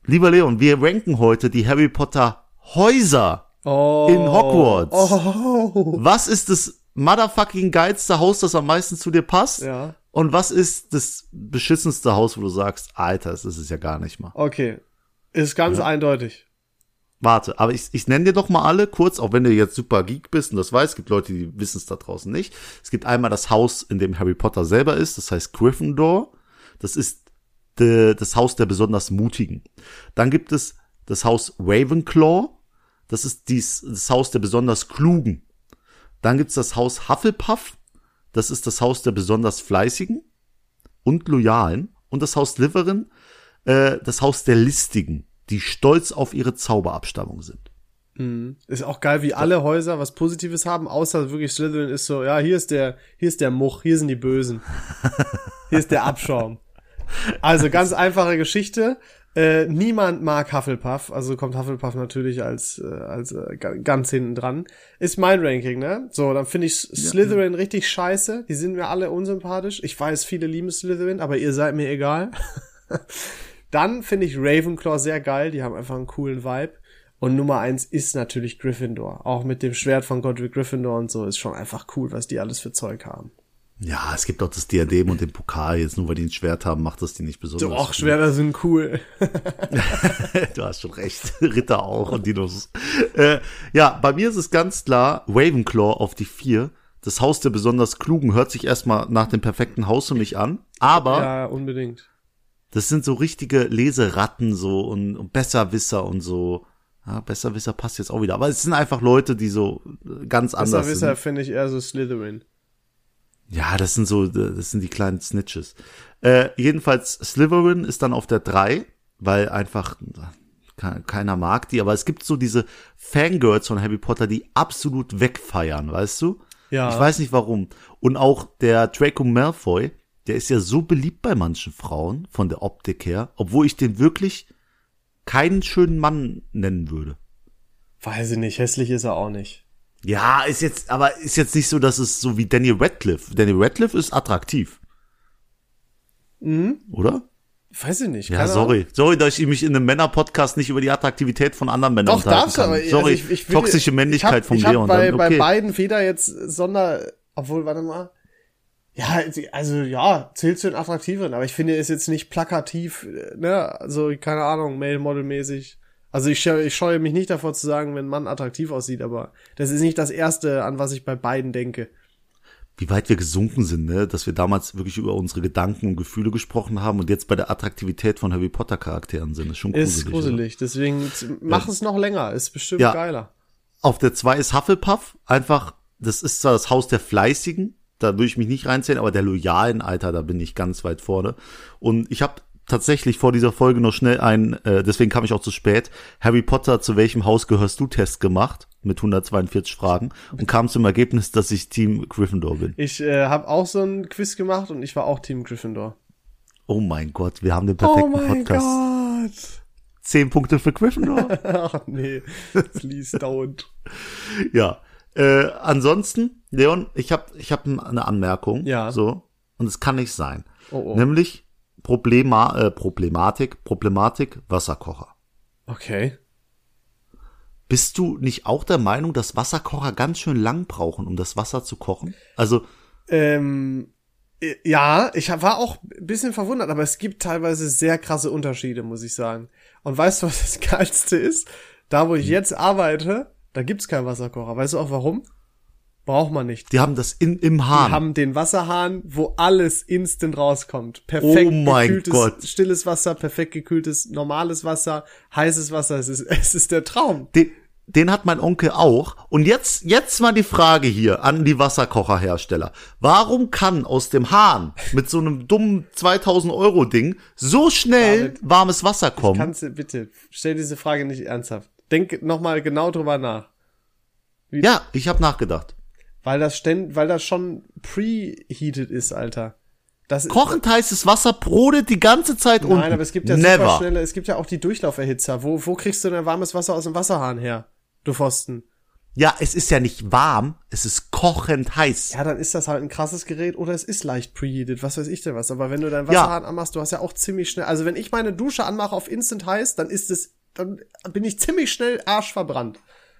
Lieber Leon, wir ranken heute die Harry Potter Häuser. Oh. In Hogwarts. Oh. Was ist das motherfucking geilste Haus, das am meisten zu dir passt? Ja. Und was ist das beschissenste Haus, wo du sagst, Alter, das ist es ja gar nicht mal. Okay. Ist ganz eindeutig. Warte, aber ich, ich nenne dir doch mal alle kurz, auch wenn du jetzt super Geek bist und das weißt, es gibt Leute, die wissen es da draußen nicht. Es gibt einmal das Haus, in dem Harry Potter selber ist, das heißt Gryffindor. Das ist de, das Haus der besonders Mutigen. Dann gibt es das Haus Ravenclaw. Das ist dies, das Haus der besonders Klugen. Dann gibt's das Haus Hufflepuff. Das ist das Haus der besonders Fleißigen und Loyalen. Und das Haus Slytherin, äh, das Haus der Listigen, die stolz auf ihre Zauberabstammung sind. Ist auch geil, wie alle Häuser was Positives haben, außer wirklich Slytherin ist so, ja, hier ist der, hier ist der Much, hier sind die Bösen. Hier ist der Abschaum. Also ganz einfache Geschichte. Äh, niemand mag Hufflepuff, also kommt Hufflepuff natürlich als, äh, als äh, ga- ganz hinten dran. Ist mein Ranking, ne? So, dann finde ich Slytherin richtig scheiße. Die sind mir alle unsympathisch. Ich weiß, viele lieben Slytherin, aber ihr seid mir egal. Dann finde ich Ravenclaw sehr geil, die haben einfach einen coolen Vibe. Und Nummer eins ist natürlich Gryffindor. Auch mit dem Schwert von Godric Gryffindor und so ist schon einfach cool, was die alles für Zeug haben. Ja, es gibt auch das Diadem und den Pokal. Jetzt nur weil die ein Schwert haben, macht das die nicht besonders. So, auch Schwerter sind cool. du hast schon recht. Ritter auch und Dinos. Äh, ja, bei mir ist es ganz klar Ravenclaw auf die vier. Das Haus der besonders Klugen hört sich erstmal nach dem perfekten Haus für mich an. Aber ja, unbedingt. Das sind so richtige Leseratten so und, und Besserwisser und so. Ja, Besserwisser passt jetzt auch wieder. Aber es sind einfach Leute, die so äh, ganz anders Besserwisser sind. finde ich eher so Slytherin. Ja, das sind so, das sind die kleinen Snitches. Äh, jedenfalls Slytherin ist dann auf der drei, weil einfach ke- keiner mag die, aber es gibt so diese Fangirls von Harry Potter, die absolut wegfeiern, weißt du? Ja. Ich weiß nicht warum. Und auch der Draco Malfoy, der ist ja so beliebt bei manchen Frauen von der Optik her, obwohl ich den wirklich keinen schönen Mann nennen würde. Weiß ich nicht, hässlich ist er auch nicht. Ja, ist jetzt, aber ist jetzt nicht so, dass es so wie Daniel Radcliffe. Daniel Radcliffe ist attraktiv. Oder? Weiß ich nicht. Ja, sorry. Sorry, dass ich mich in einem Männer-Podcast nicht über die Attraktivität von anderen Männern Doch, unterhalten darfst du, kann. aber sorry, also ich, ich will, toxische Männlichkeit ich hab, von ich hab Leon. Bei, dann, bei okay. beiden weder jetzt Sonder, obwohl, warte mal. Ja, also ja, zählt zu den attraktiveren, aber ich finde, ist jetzt nicht plakativ, äh, ne, also keine Ahnung, Male-Model-mäßig. Also ich, scheue- ich scheue mich nicht davor zu sagen, wenn ein Mann attraktiv aussieht, aber das ist nicht das Erste, an was ich bei beiden denke. Wie weit wir gesunken sind, ne? dass wir damals wirklich über unsere Gedanken und Gefühle gesprochen haben und jetzt bei der Attraktivität von Harry Potter Charakteren sind. Ist schon gruselig. Ist oder? gruselig, deswegen z- mach es noch länger, ist bestimmt Ja. geiler. Auf der 2 ist Hufflepuff. Einfach, das ist zwar das Haus der Fleißigen, da würde ich mich nicht reinzählen, aber der loyalen Alter, da bin ich ganz weit vorne. Und ich habe tatsächlich vor dieser Folge noch schnell ein, äh, deswegen kam ich auch zu spät, Harry Potter, zu welchem Haus gehörst du Test gemacht mit 142 Fragen und kam zum Ergebnis, dass ich Team Gryffindor bin. Ich äh, habe auch so ein Quiz gemacht und ich war auch Team Gryffindor. Oh mein Gott, wir haben den perfekten Podcast. Gott. Zehn Punkte für Gryffindor. Ach nee, please don't. ja. Äh, ansonsten, Leon, ich habe ich hab eine Anmerkung. Ja. So. und es kann nicht sein. Oh, oh. Nämlich Problema äh, Problematik, Problematik Wasserkocher. Okay. Bist du nicht auch der Meinung, dass Wasserkocher ganz schön lang brauchen, um das Wasser zu kochen? Also, Ähm, äh, ja, ich war auch ein bisschen verwundert, aber es gibt teilweise sehr krasse Unterschiede, muss ich sagen. Und weißt du, was das Geilste ist? Da, wo ich jetzt arbeite, da gibt's keinen Wasserkocher. Weißt du auch warum? Braucht man nicht. die haben das in, im Die Hahn. haben den Wasserhahn, wo alles instant rauskommt. Perfekt Oh mein gekühltes, Gott. stilles Wasser, perfekt gekühltes, normales Wasser, heißes Wasser. Es ist, es ist der Traum. den, den hat mein Onkel auch. Und jetzt, jetzt mal die Frage hier an die Wasserkocherhersteller. Warum kann aus dem Hahn mit so einem dummen 2000 Euro Ding so schnell David, warmes Wasser kommen? Kannst du bitte, stell diese Frage nicht ernsthaft. Denk nochmal genau drüber nach. Ja, ich habe nachgedacht. Weil das ständ, weil das schon preheated ist, Alter. Das ist, Kochend heißes Wasser brodelt die ganze Zeit unten. Nein, aber es gibt ja super Never. schnelle, es gibt ja auch die Durchlauferhitzer. Wo, wo kriegst du denn warmes Wasser aus dem Wasserhahn her? Du Pfosten. Ja, es ist ja nicht warm, es ist kochend heiß. Ja, dann ist das halt ein krasses Gerät oder es ist leicht preheated, was weiß ich denn was. Aber wenn du deinen Wasserhahn anmachst, du hast ja auch ziemlich schnell, also wenn ich meine Dusche anmache auf Instant heiß, dann ist es, dann bin ich ziemlich schnell arschverbrannt.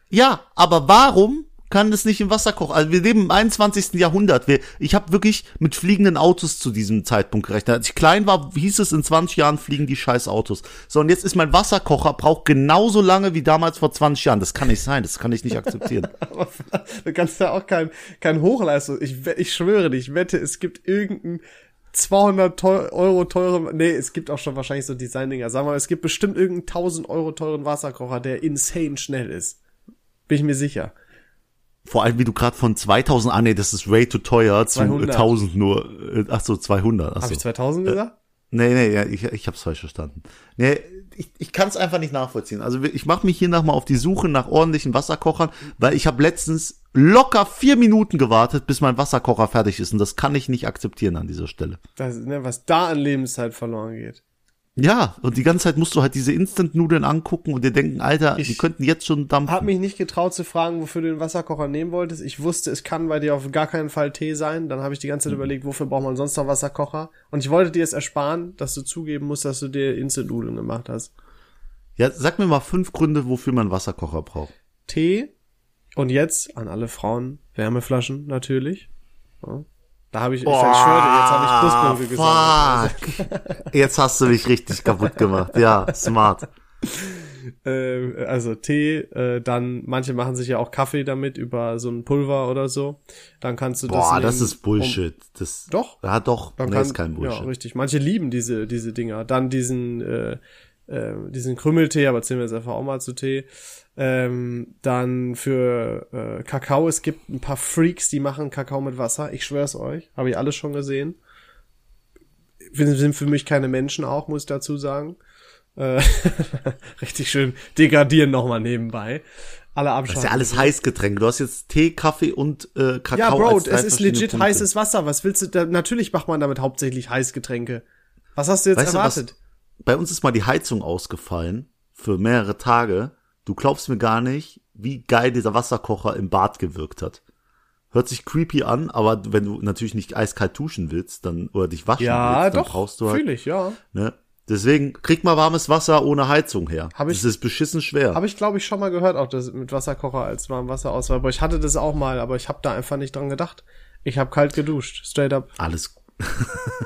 Ja, aber warum kann das nicht im Wasser kochen? Also wir leben im 21. Jahrhundert. Wir, ich habe wirklich mit fliegenden Autos zu diesem Zeitpunkt gerechnet. Als ich klein war, hieß es, in 20 Jahren fliegen die scheiß Autos. So, und jetzt ist mein Wasserkocher, braucht genauso lange wie damals vor 20 Jahren. Das kann nicht sein, das kann ich nicht akzeptieren. Aber du kannst ja auch kein, kein Hochleistung. Ich, ich schwöre dich, ich wette, es gibt irgendeinen 200 teu Euro teuren, nee, es gibt auch schon wahrscheinlich so Design-Dinger. Sagen wir mal, es gibt bestimmt irgendeinen 1000 Euro teuren Wasserkocher, der insane schnell ist. Bin ich mir sicher. Vor allem, wie du gerade von 2000, ah nee, das ist way too teuer, zu 200. 1000 nur, äh, ach so, 200. Ach so. ich 2000 gesagt? Nee, nee, ja, ich, ich hab's falsch verstanden. Nee, ich, ich kann es einfach nicht nachvollziehen. Also ich mache mich hier noch mal auf die Suche nach ordentlichen Wasserkochern, weil ich habe letztens locker vier Minuten gewartet, bis mein Wasserkocher fertig ist. Und das kann ich nicht akzeptieren an dieser Stelle. Das, ne, was da an Lebenszeit verloren geht. Ja, und die ganze Zeit musst du halt diese Instant-Nudeln angucken und dir denken, Alter, die Ich könnten jetzt schon dampfen. Hab mich nicht getraut zu fragen, wofür du den Wasserkocher nehmen wolltest. Ich wusste, es kann bei dir auf gar keinen Fall Tee sein. Dann habe ich die ganze Zeit überlegt, wofür braucht man sonst noch Wasserkocher? Und ich wollte dir es ersparen, dass du zugeben musst, dass du dir Instant-Nudeln gemacht hast. Ja, sag mir mal fünf Gründe, wofür man Wasserkocher braucht. Tee und jetzt an alle Frauen Wärmeflaschen natürlich. Ja. Da habe ich, ich, ich schwöre, dir, jetzt habe ich Pluspunkte gesagt. Jetzt hast du mich richtig kaputt gemacht. Ja, smart. Äh, also Tee, äh, dann manche machen sich ja auch Kaffee damit über so ein Pulver oder so. Dann kannst du das. Boah, das ist um- Bullshit. Das, Doch. Ja, doch. Man nee, kann, ist kein Bullshit. Ja, richtig. Manche lieben diese, diese Dinger. Dann diesen, äh, äh, diesen Krümmeltee, aber zählen wir jetzt einfach auch mal zu Tee. Ähm, dann für äh, Kakao, es gibt ein paar Freaks, die machen Kakao mit Wasser. Ich schwör's euch. Habe ich alles schon gesehen. Wir sind für mich keine Menschen auch, muss ich dazu sagen. Äh, richtig schön degradieren nochmal nebenbei. Alle Das abschalten. ist ja alles Heißgetränke. Du hast jetzt Tee, Kaffee und äh, Kakao. Ja, Bro, es ist legit Punkte. heißes Wasser. Was willst du da? Natürlich macht man damit hauptsächlich Heißgetränke. Was hast du jetzt Weißt du, was- erwartet? Bei uns ist mal die Heizung ausgefallen für mehrere Tage. Du glaubst mir gar nicht, wie geil dieser Wasserkocher im Bad gewirkt hat. Hört sich creepy an, aber wenn du natürlich nicht eiskalt duschen willst, dann oder dich waschen ja, willst, dann doch. brauchst du halt. Fühl ich, ja. Ne? Deswegen krieg mal warmes Wasser ohne Heizung her. Hab ich- das ist beschissen schwer. Habe ich, glaube ich, schon mal gehört, auch das mit Wasserkocher als warm Wasser aus. Aber ich hatte das auch mal, aber ich habe da einfach nicht dran gedacht. Ich habe kalt geduscht, straight up. Alles.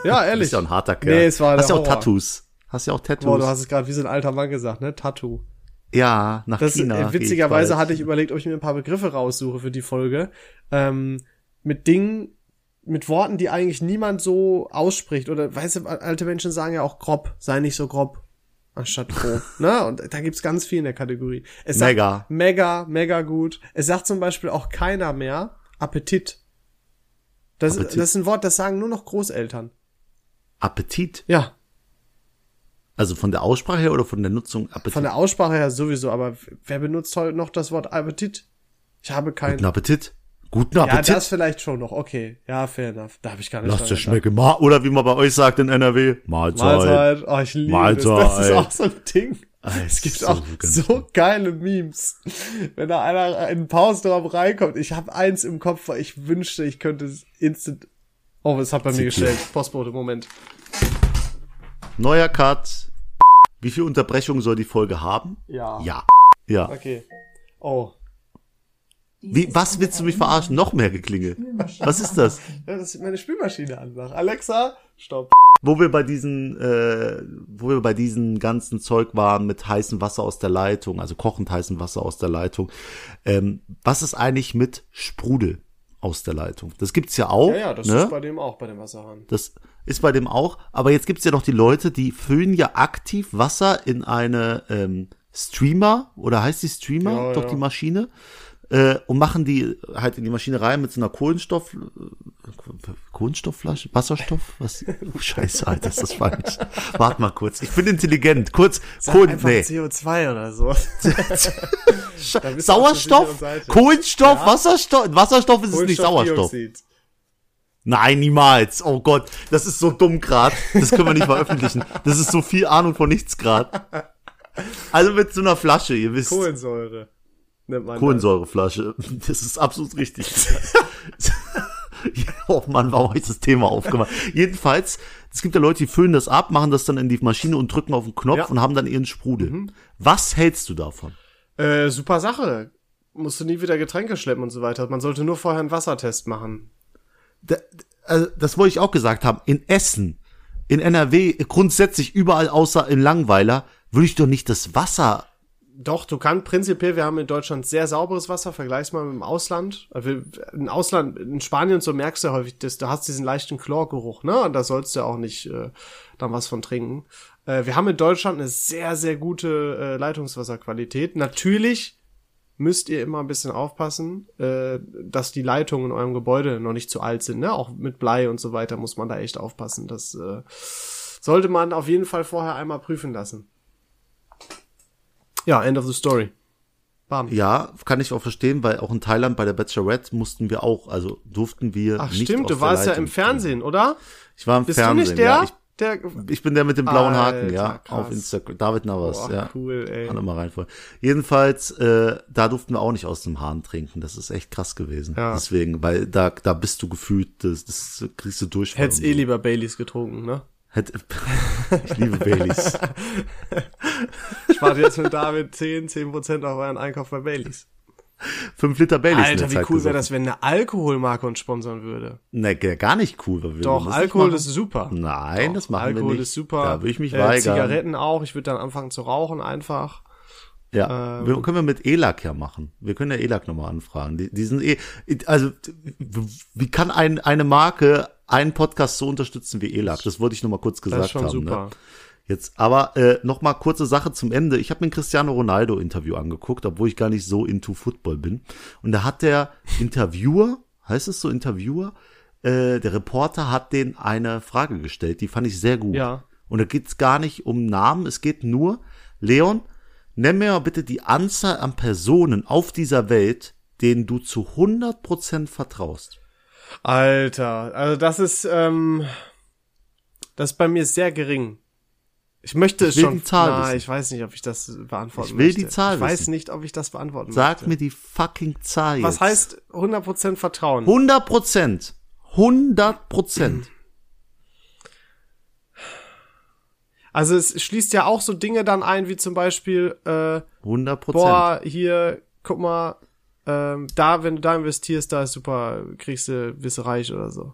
Ja, Du ehrlich. bist ja ein harter Kerl. Nee, es war Hast ja auch. Tattoos. Hast ja auch Tattoos. Boah, du hast es gerade wie so ein alter Mann gesagt, ne? Tattoo. Ja, nach Das, China. äh, witzigerweise bald. hatte ich überlegt, ob ich mir ein paar Begriffe raussuche für die Folge. Ähm, mit Dingen, mit Worten, die eigentlich niemand so ausspricht. Oder, weißt du, alte Menschen sagen ja auch grob, sei nicht so grob, anstatt grob. ne? Und da gibt's ganz viel in der Kategorie. Es sagt Mega. Mega, mega gut. Es sagt zum Beispiel auch keiner mehr Appetit. Das, Appetit. das ist ein Wort, das sagen nur noch Großeltern. Appetit. Ja, Also von der Aussprache her oder von der Nutzung Appetit? von der Aussprache her sowieso, aber wer benutzt heute noch das Wort Appetit? Ich habe keinen. Guten Appetit. Guten Ja, Appetit. das vielleicht schon noch. Okay, ja, fair enough. Da habe ich gar nicht Lass dir schmecken. Ma oder wie man bei euch sagt in NRW. Mahlzeit. Mahlzeit. Oh, ich liebe das. Das ist Mahlzeit. auch so ein Ding. Es gibt so auch so geile Memes. Wenn da einer in den Pausenraum reinkommt. Ich habe eins im Kopf, weil ich wünschte, ich könnte es instant Oh, es hat bei mir gestellt. Postbote, Moment. Neuer Cut. Wie viel Unterbrechung soll die Folge haben? Ja. Ja. Ja. Okay. Oh. Wie, was willst du mich verarschen? Noch mehr Geklingel. Was ist das? Ja, das ist meine Spülmaschine an. Alexa, stopp. Wo wir bei diesen, äh, wo wir bei diesen ganzen Zeug waren mit heißem Wasser aus der Leitung, also kochend heißem Wasser aus der Leitung. Ähm, was ist eigentlich mit Sprudel aus der Leitung? Das gibt's ja auch. Ja, ja, das ne? ist bei dem auch, bei dem Wasserhahn. Das ist bei dem auch. Aber jetzt gibt's ja noch die Leute, die füllen ja aktiv Wasser in eine ähm, Streamer oder heißt die Streamer? Ja, Doch ja. die Maschine. Äh, und machen die halt in die Maschine rein mit so einer Kohlenstoff, Kohlenstoffflasche, Wasserstoff? Was? Oh, Scheiße, Alter, ist das falsch. Warte mal kurz. Ich bin intelligent. Kurz, Kohlen, nee. CO2 oder so. Sauerstoff. Kohlenstoff, Ja. Wasserstoff. Wasserstoff ist es nicht Sauerstoff. Nein, niemals. Oh Gott, das ist so dumm grad. Das können wir nicht veröffentlichen. Das ist so viel Ahnung von nichts grad. Also mit so einer Flasche, ihr wisst. Kohlensäure. Kohlensäureflasche. Das ist absolut richtig. oh Mann, warum habe ich das Thema aufgemacht? Jedenfalls, es gibt ja Leute, die füllen das ab, machen das dann in die Maschine und drücken auf den Knopf Ja. Mhm. und haben dann ihren Sprudel. Was hältst du davon? Äh, super Sache. Musst du nie wieder Getränke schleppen und so weiter. Man sollte nur vorher einen Wassertest machen. da, also das wollte ich auch gesagt haben, in Essen, in NRW, grundsätzlich überall außer in Langweiler, würde ich doch nicht das Wasser. Doch, du kannst prinzipiell, wir haben in Deutschland sehr sauberes Wasser, vergleichs mal mit dem Ausland. Also In Ausland, in Spanien so merkst du ja häufig, dass du hast diesen leichten Chlorgeruch, ne? Und da sollst du ja auch nicht äh, dann was von trinken. Äh, wir haben in Deutschland eine sehr, sehr gute äh, Leitungswasserqualität. Natürlich müsst ihr immer ein bisschen aufpassen, äh, dass die Leitungen in eurem Gebäude noch nicht zu alt sind, ne? Auch mit Blei und so weiter muss man da echt aufpassen. Das äh, sollte man auf jeden Fall vorher einmal prüfen lassen. Ja, end of the story. Bam. Ja, kann ich auch verstehen, weil auch in Thailand bei der Bachelorette mussten wir auch, also durften wir Ach nicht stimmt, du warst ja im Fernsehen, oder? Ich war im Bist Fernsehen. du nicht der? Ja, ich, der ich bin der mit dem blauen Haken, Alter, ja, krass. auf Instagram. David Navas, Boah, ja. cool, ey. Kann immer reinfallen. Jedenfalls, äh, da durften wir auch nicht aus dem Hahn trinken. Das ist echt krass gewesen. Ja. Deswegen, weil da, da bist du gefühlt, das, das kriegst du durch. Hättest eh lieber Baileys getrunken, ne? Hätte, ich liebe Baileys. Spart jetzt mit David 10, 10% auf euren Einkauf bei Baileys. Fünf Liter Baileys. Alter, wie cool wäre das, wenn eine Alkoholmarke uns sponsern würde. Ne, gar nicht cool. Wir Doch, Alkohol ist super. Nein, Doch, das machen Alkohol wir nicht. ist super. Da würde ich mich äh, weigern. Zigaretten auch. Ich würde dann anfangen zu rauchen einfach. Ja, Ähm. wir, können wir mit ELAC ja machen. Wir können ja ELAC nochmal anfragen. Die, die sind eh, also, wie kann ein, eine Marke einen Podcast so unterstützen wie ELAC? Das wollte ich nochmal kurz Das gesagt ist schon haben. super. Ne? Jetzt, aber äh, noch mal kurze Sache zum Ende. Ich habe mir ein Cristiano Ronaldo Interview angeguckt, obwohl ich gar nicht so into Football bin. Und da hat der Interviewer, heißt es so Interviewer, äh, der Reporter hat den eine Frage gestellt, die fand ich sehr gut. Ja. Und da geht's gar nicht um Namen, es geht nur, Leon, nenn mir mal bitte die Anzahl an Personen auf dieser Welt, denen du zu 100% vertraust. Alter, also das ist, ähm, das ist bei mir sehr gering. Ich möchte es will schon. die Zahl na, wissen. ich weiß nicht, ob ich das beantworten Ich will möchte. die Zahl Ich weiß wissen. nicht, ob ich das beantworten Sag möchte. mir die fucking Zahl Was jetzt. heißt 100% Vertrauen? 100 Prozent. 100 Prozent. Also es schließt ja auch so Dinge dann ein, wie zum Beispiel, äh, 100 Prozent. boah, hier, guck mal, ähm, da, wenn du da investierst, da ist super, kriegst du, bist du reich oder so.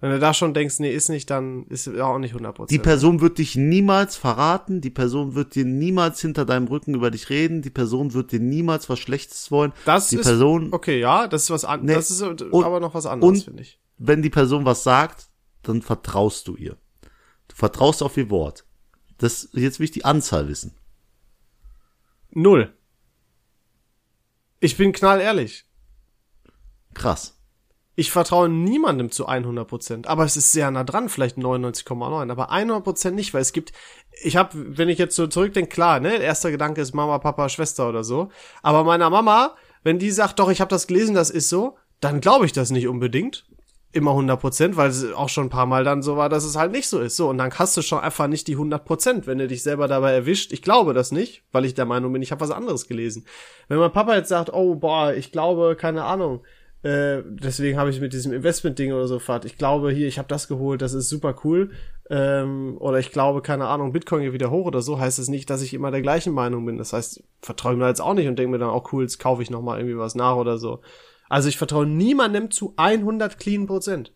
Wenn du da schon denkst, nee, ist nicht, dann ist es auch nicht 100%. Die Person wird dich niemals verraten, die Person wird dir niemals hinter deinem Rücken über dich reden, die Person wird dir niemals was Schlechtes wollen. das die ist, Person, okay, ja, das ist was anderes, Nee, das ist und- aber noch was anderes, finde ich. wenn die Person was sagt, dann vertraust du ihr. Du vertraust auf ihr Wort. Das, jetzt will ich die Anzahl wissen. Null. Ich bin knallehrlich. Krass. Ich vertraue niemandem zu 100%, aber es ist sehr nah dran, vielleicht 99,9, aber 100% nicht, weil es gibt, ich habe, wenn ich jetzt so zurückdenke, klar, ne, erster Gedanke ist Mama, Papa, Schwester oder so, aber meiner Mama, wenn die sagt, doch, ich habe das gelesen, das ist so, dann glaube ich das nicht unbedingt, immer 100%, weil es auch schon ein paar Mal dann so war, dass es halt nicht so ist, so, und dann hast du schon einfach nicht die 100%, wenn du dich selber dabei erwischt, ich glaube das nicht, weil ich der Meinung bin, ich habe was anderes gelesen. Wenn mein Papa jetzt sagt, oh, boah, ich glaube, keine Ahnung, Äh, deswegen habe ich mit diesem Investment-Ding oder so fahrt. Ich glaube hier, ich habe das geholt, das ist super cool. Ähm, oder ich glaube, keine Ahnung, Bitcoin geht wieder hoch oder so, heißt es nicht, dass ich immer der gleichen Meinung bin. Das heißt, vertraue mir jetzt auch nicht und denke mir dann auch cool, jetzt kaufe ich noch mal irgendwie was nach oder so. Also ich vertraue niemandem zu 100 clean Prozent.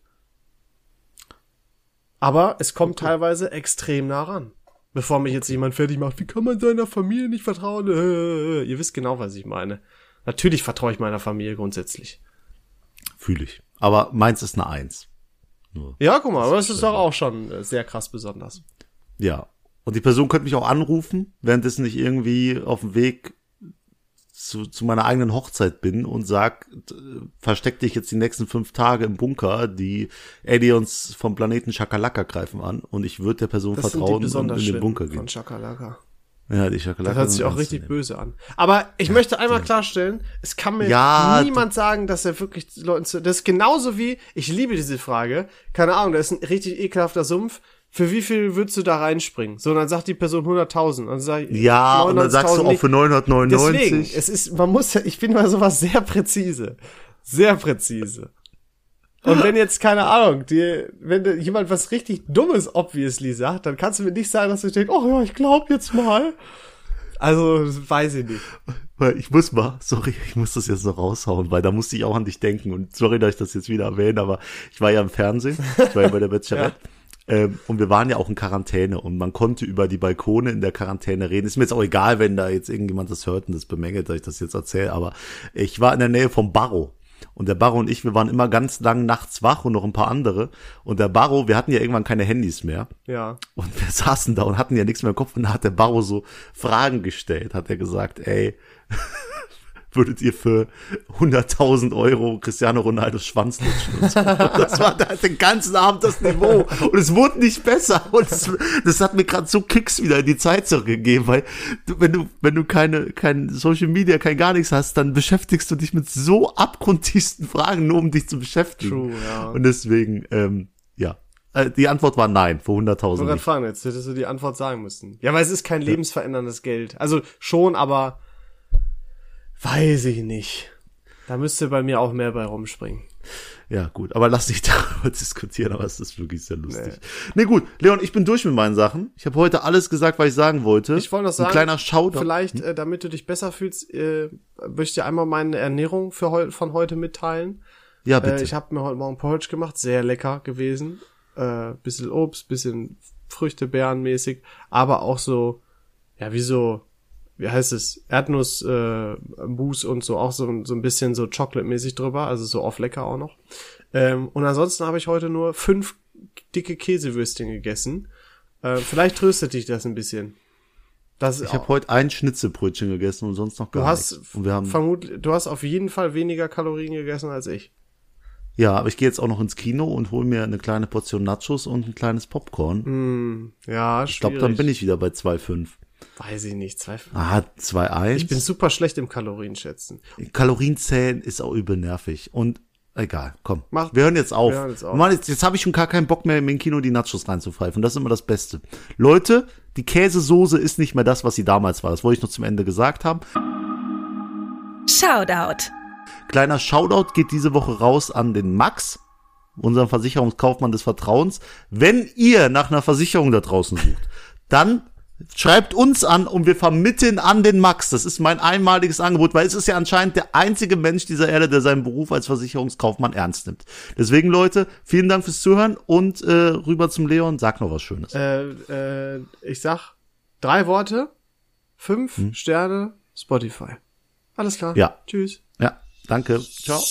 Aber es kommt okay. teilweise extrem nah ran. Bevor mich jetzt jemand fertig macht, wie kann man seiner Familie nicht vertrauen? Äh, ihr wisst genau, was ich meine. Natürlich vertraue ich meiner Familie grundsätzlich. Fühle ich. Aber meins ist eine Eins. Nur ja, guck mal, aber es ist doch auch schon äh, sehr krass besonders. Ja. Und die Person könnte mich auch anrufen, während es nicht irgendwie auf dem Weg zu, zu meiner eigenen Hochzeit bin und sag, versteck dich jetzt die nächsten fünf Tage im Bunker, die Aliens vom Planeten Chakalaka greifen an und ich würde der Person das vertrauen und in den Bunker gehen. Von Chakalaka. Ja, die Chakalaka. Das hört sich auch richtig böse an. Aber ich möchte einmal klarstellen, es kann mir ja, niemand sagen, dass er wirklich Leuten zu, das ist genauso wie, ich liebe diese Frage, keine Ahnung, da ist ein richtig ekelhafter Sumpf, für wie viel würdest du da reinspringen? So, dann sagt die Person 100.000. Und sag ich, ja, und dann sagst du auch für 999. Deswegen, es ist, man muss ich bin mal sowas sehr präzise. Sehr präzise. Und wenn jetzt, keine Ahnung, dir, wenn jemand was richtig Dummes obviously sagt, dann kannst du mir nicht sagen, dass du denkst, oh ja, ich glaub jetzt mal. Also, weiß ich nicht. Ich muss mal, sorry, ich muss das jetzt noch raushauen, weil da musste ich auch an dich denken und sorry, dass ich das jetzt wieder erwähne, aber ich war ja im Fernsehen, ich war ja bei der Bachelorette. ja. Ähm, und wir waren ja auch in Quarantäne und man konnte über die Balkone in der Quarantäne reden. Ist mir jetzt auch egal, wenn da jetzt irgendjemand das hört und das bemängelt, dass ich das jetzt erzähle, aber ich war in der Nähe vom Barrow. Und der Barrow und ich, wir waren immer ganz lang nachts wach und noch ein paar andere. Und der Barrow, wir hatten ja irgendwann keine Handys mehr. Ja. Und wir saßen da und hatten ja nichts mehr im Kopf. Und da hat der Barrow so Fragen gestellt, hat er gesagt, ey, würdet ihr für 100.000 Euro Cristiano Ronaldo Schwanz lutschen. Und so. Das war da den ganzen Abend das Niveau. Und es wurde nicht besser. Und es, das hat mir gerade so Kicks wieder in die Zeit zurückgegeben, weil du, wenn du, wenn du keine, kein Social Media, kein gar nichts hast, dann beschäftigst du dich mit so abgrundtiefsten Fragen, nur um dich zu beschäftigen. True, ja. Und deswegen, ähm, ja, äh, die Antwort war nein, für 100.000. Ich fragen, jetzt hättest du die Antwort sagen müssen. Ja, weil es ist kein lebensveränderndes Geld. Also schon, aber Weiß ich nicht. Da müsste bei mir auch mehr bei rumspringen. Ja, gut, aber lass dich darüber diskutieren, aber es ist wirklich sehr lustig. Nee. nee, gut, Leon, ich bin durch mit meinen Sachen. Ich habe heute alles gesagt, was ich sagen wollte. Ich wollte noch sagen, Ein kleiner Shoutout. vielleicht, äh, damit du dich besser fühlst, äh, möchte ich dir einmal meine Ernährung für heu von heute mitteilen. Ja, bitte. Äh, ich habe mir heute Morgen Porridge gemacht, sehr lecker gewesen. Äh, bisschen Obst, bisschen Früchte, Beeren mäßig, aber auch so, ja, wie so wie heißt es, Erdnuss, äh, und so auch so, so ein bisschen so Chocolate-mäßig drüber, also so auf lecker auch noch. Ähm, und ansonsten habe ich heute nur fünf dicke Käsewürstchen gegessen. Äh, vielleicht tröstet dich das ein bisschen. Das ich habe heute ein Schnitzelbrötchen gegessen und sonst noch gar du hast nichts. Und wir haben vermutlich, du hast auf jeden Fall weniger Kalorien gegessen als ich. Ja, aber ich gehe jetzt auch noch ins Kino und hole mir eine kleine Portion Nachos und ein kleines Popcorn. Mm, ja, Ich glaube, dann bin ich wieder bei 2,5. Weiß ich nicht. Zwei, ah, 2,1. Ich bin super schlecht im Kalorienschätzen. Kalorienzählen ist auch übel nervig. Und egal, komm. Mach, wir hören jetzt auf. Wir hören jetzt, auf. Mann, jetzt, jetzt habe ich schon gar keinen Bock mehr, im Kino die Nachos reinzupfeifen. Das ist immer das Beste. Leute, die Käsesoße ist nicht mehr das, was sie damals war. Das wollte ich noch zum Ende gesagt haben. Shoutout. Kleiner Shoutout geht diese Woche raus an den Max, unseren Versicherungskaufmann des Vertrauens. Wenn ihr nach einer Versicherung da draußen sucht, dann Schreibt uns an und wir vermitteln an den Max. Das ist mein einmaliges Angebot, weil es ist ja anscheinend der einzige Mensch dieser Erde, der seinen Beruf als Versicherungskaufmann ernst nimmt. Deswegen, Leute, vielen Dank fürs Zuhören und äh, rüber zum Leon. Sag noch was Schönes. Äh, äh, ich sag drei Worte, fünf hm. Sterne, Spotify. Alles klar. Ja. Tschüss. Ja, danke. Ciao.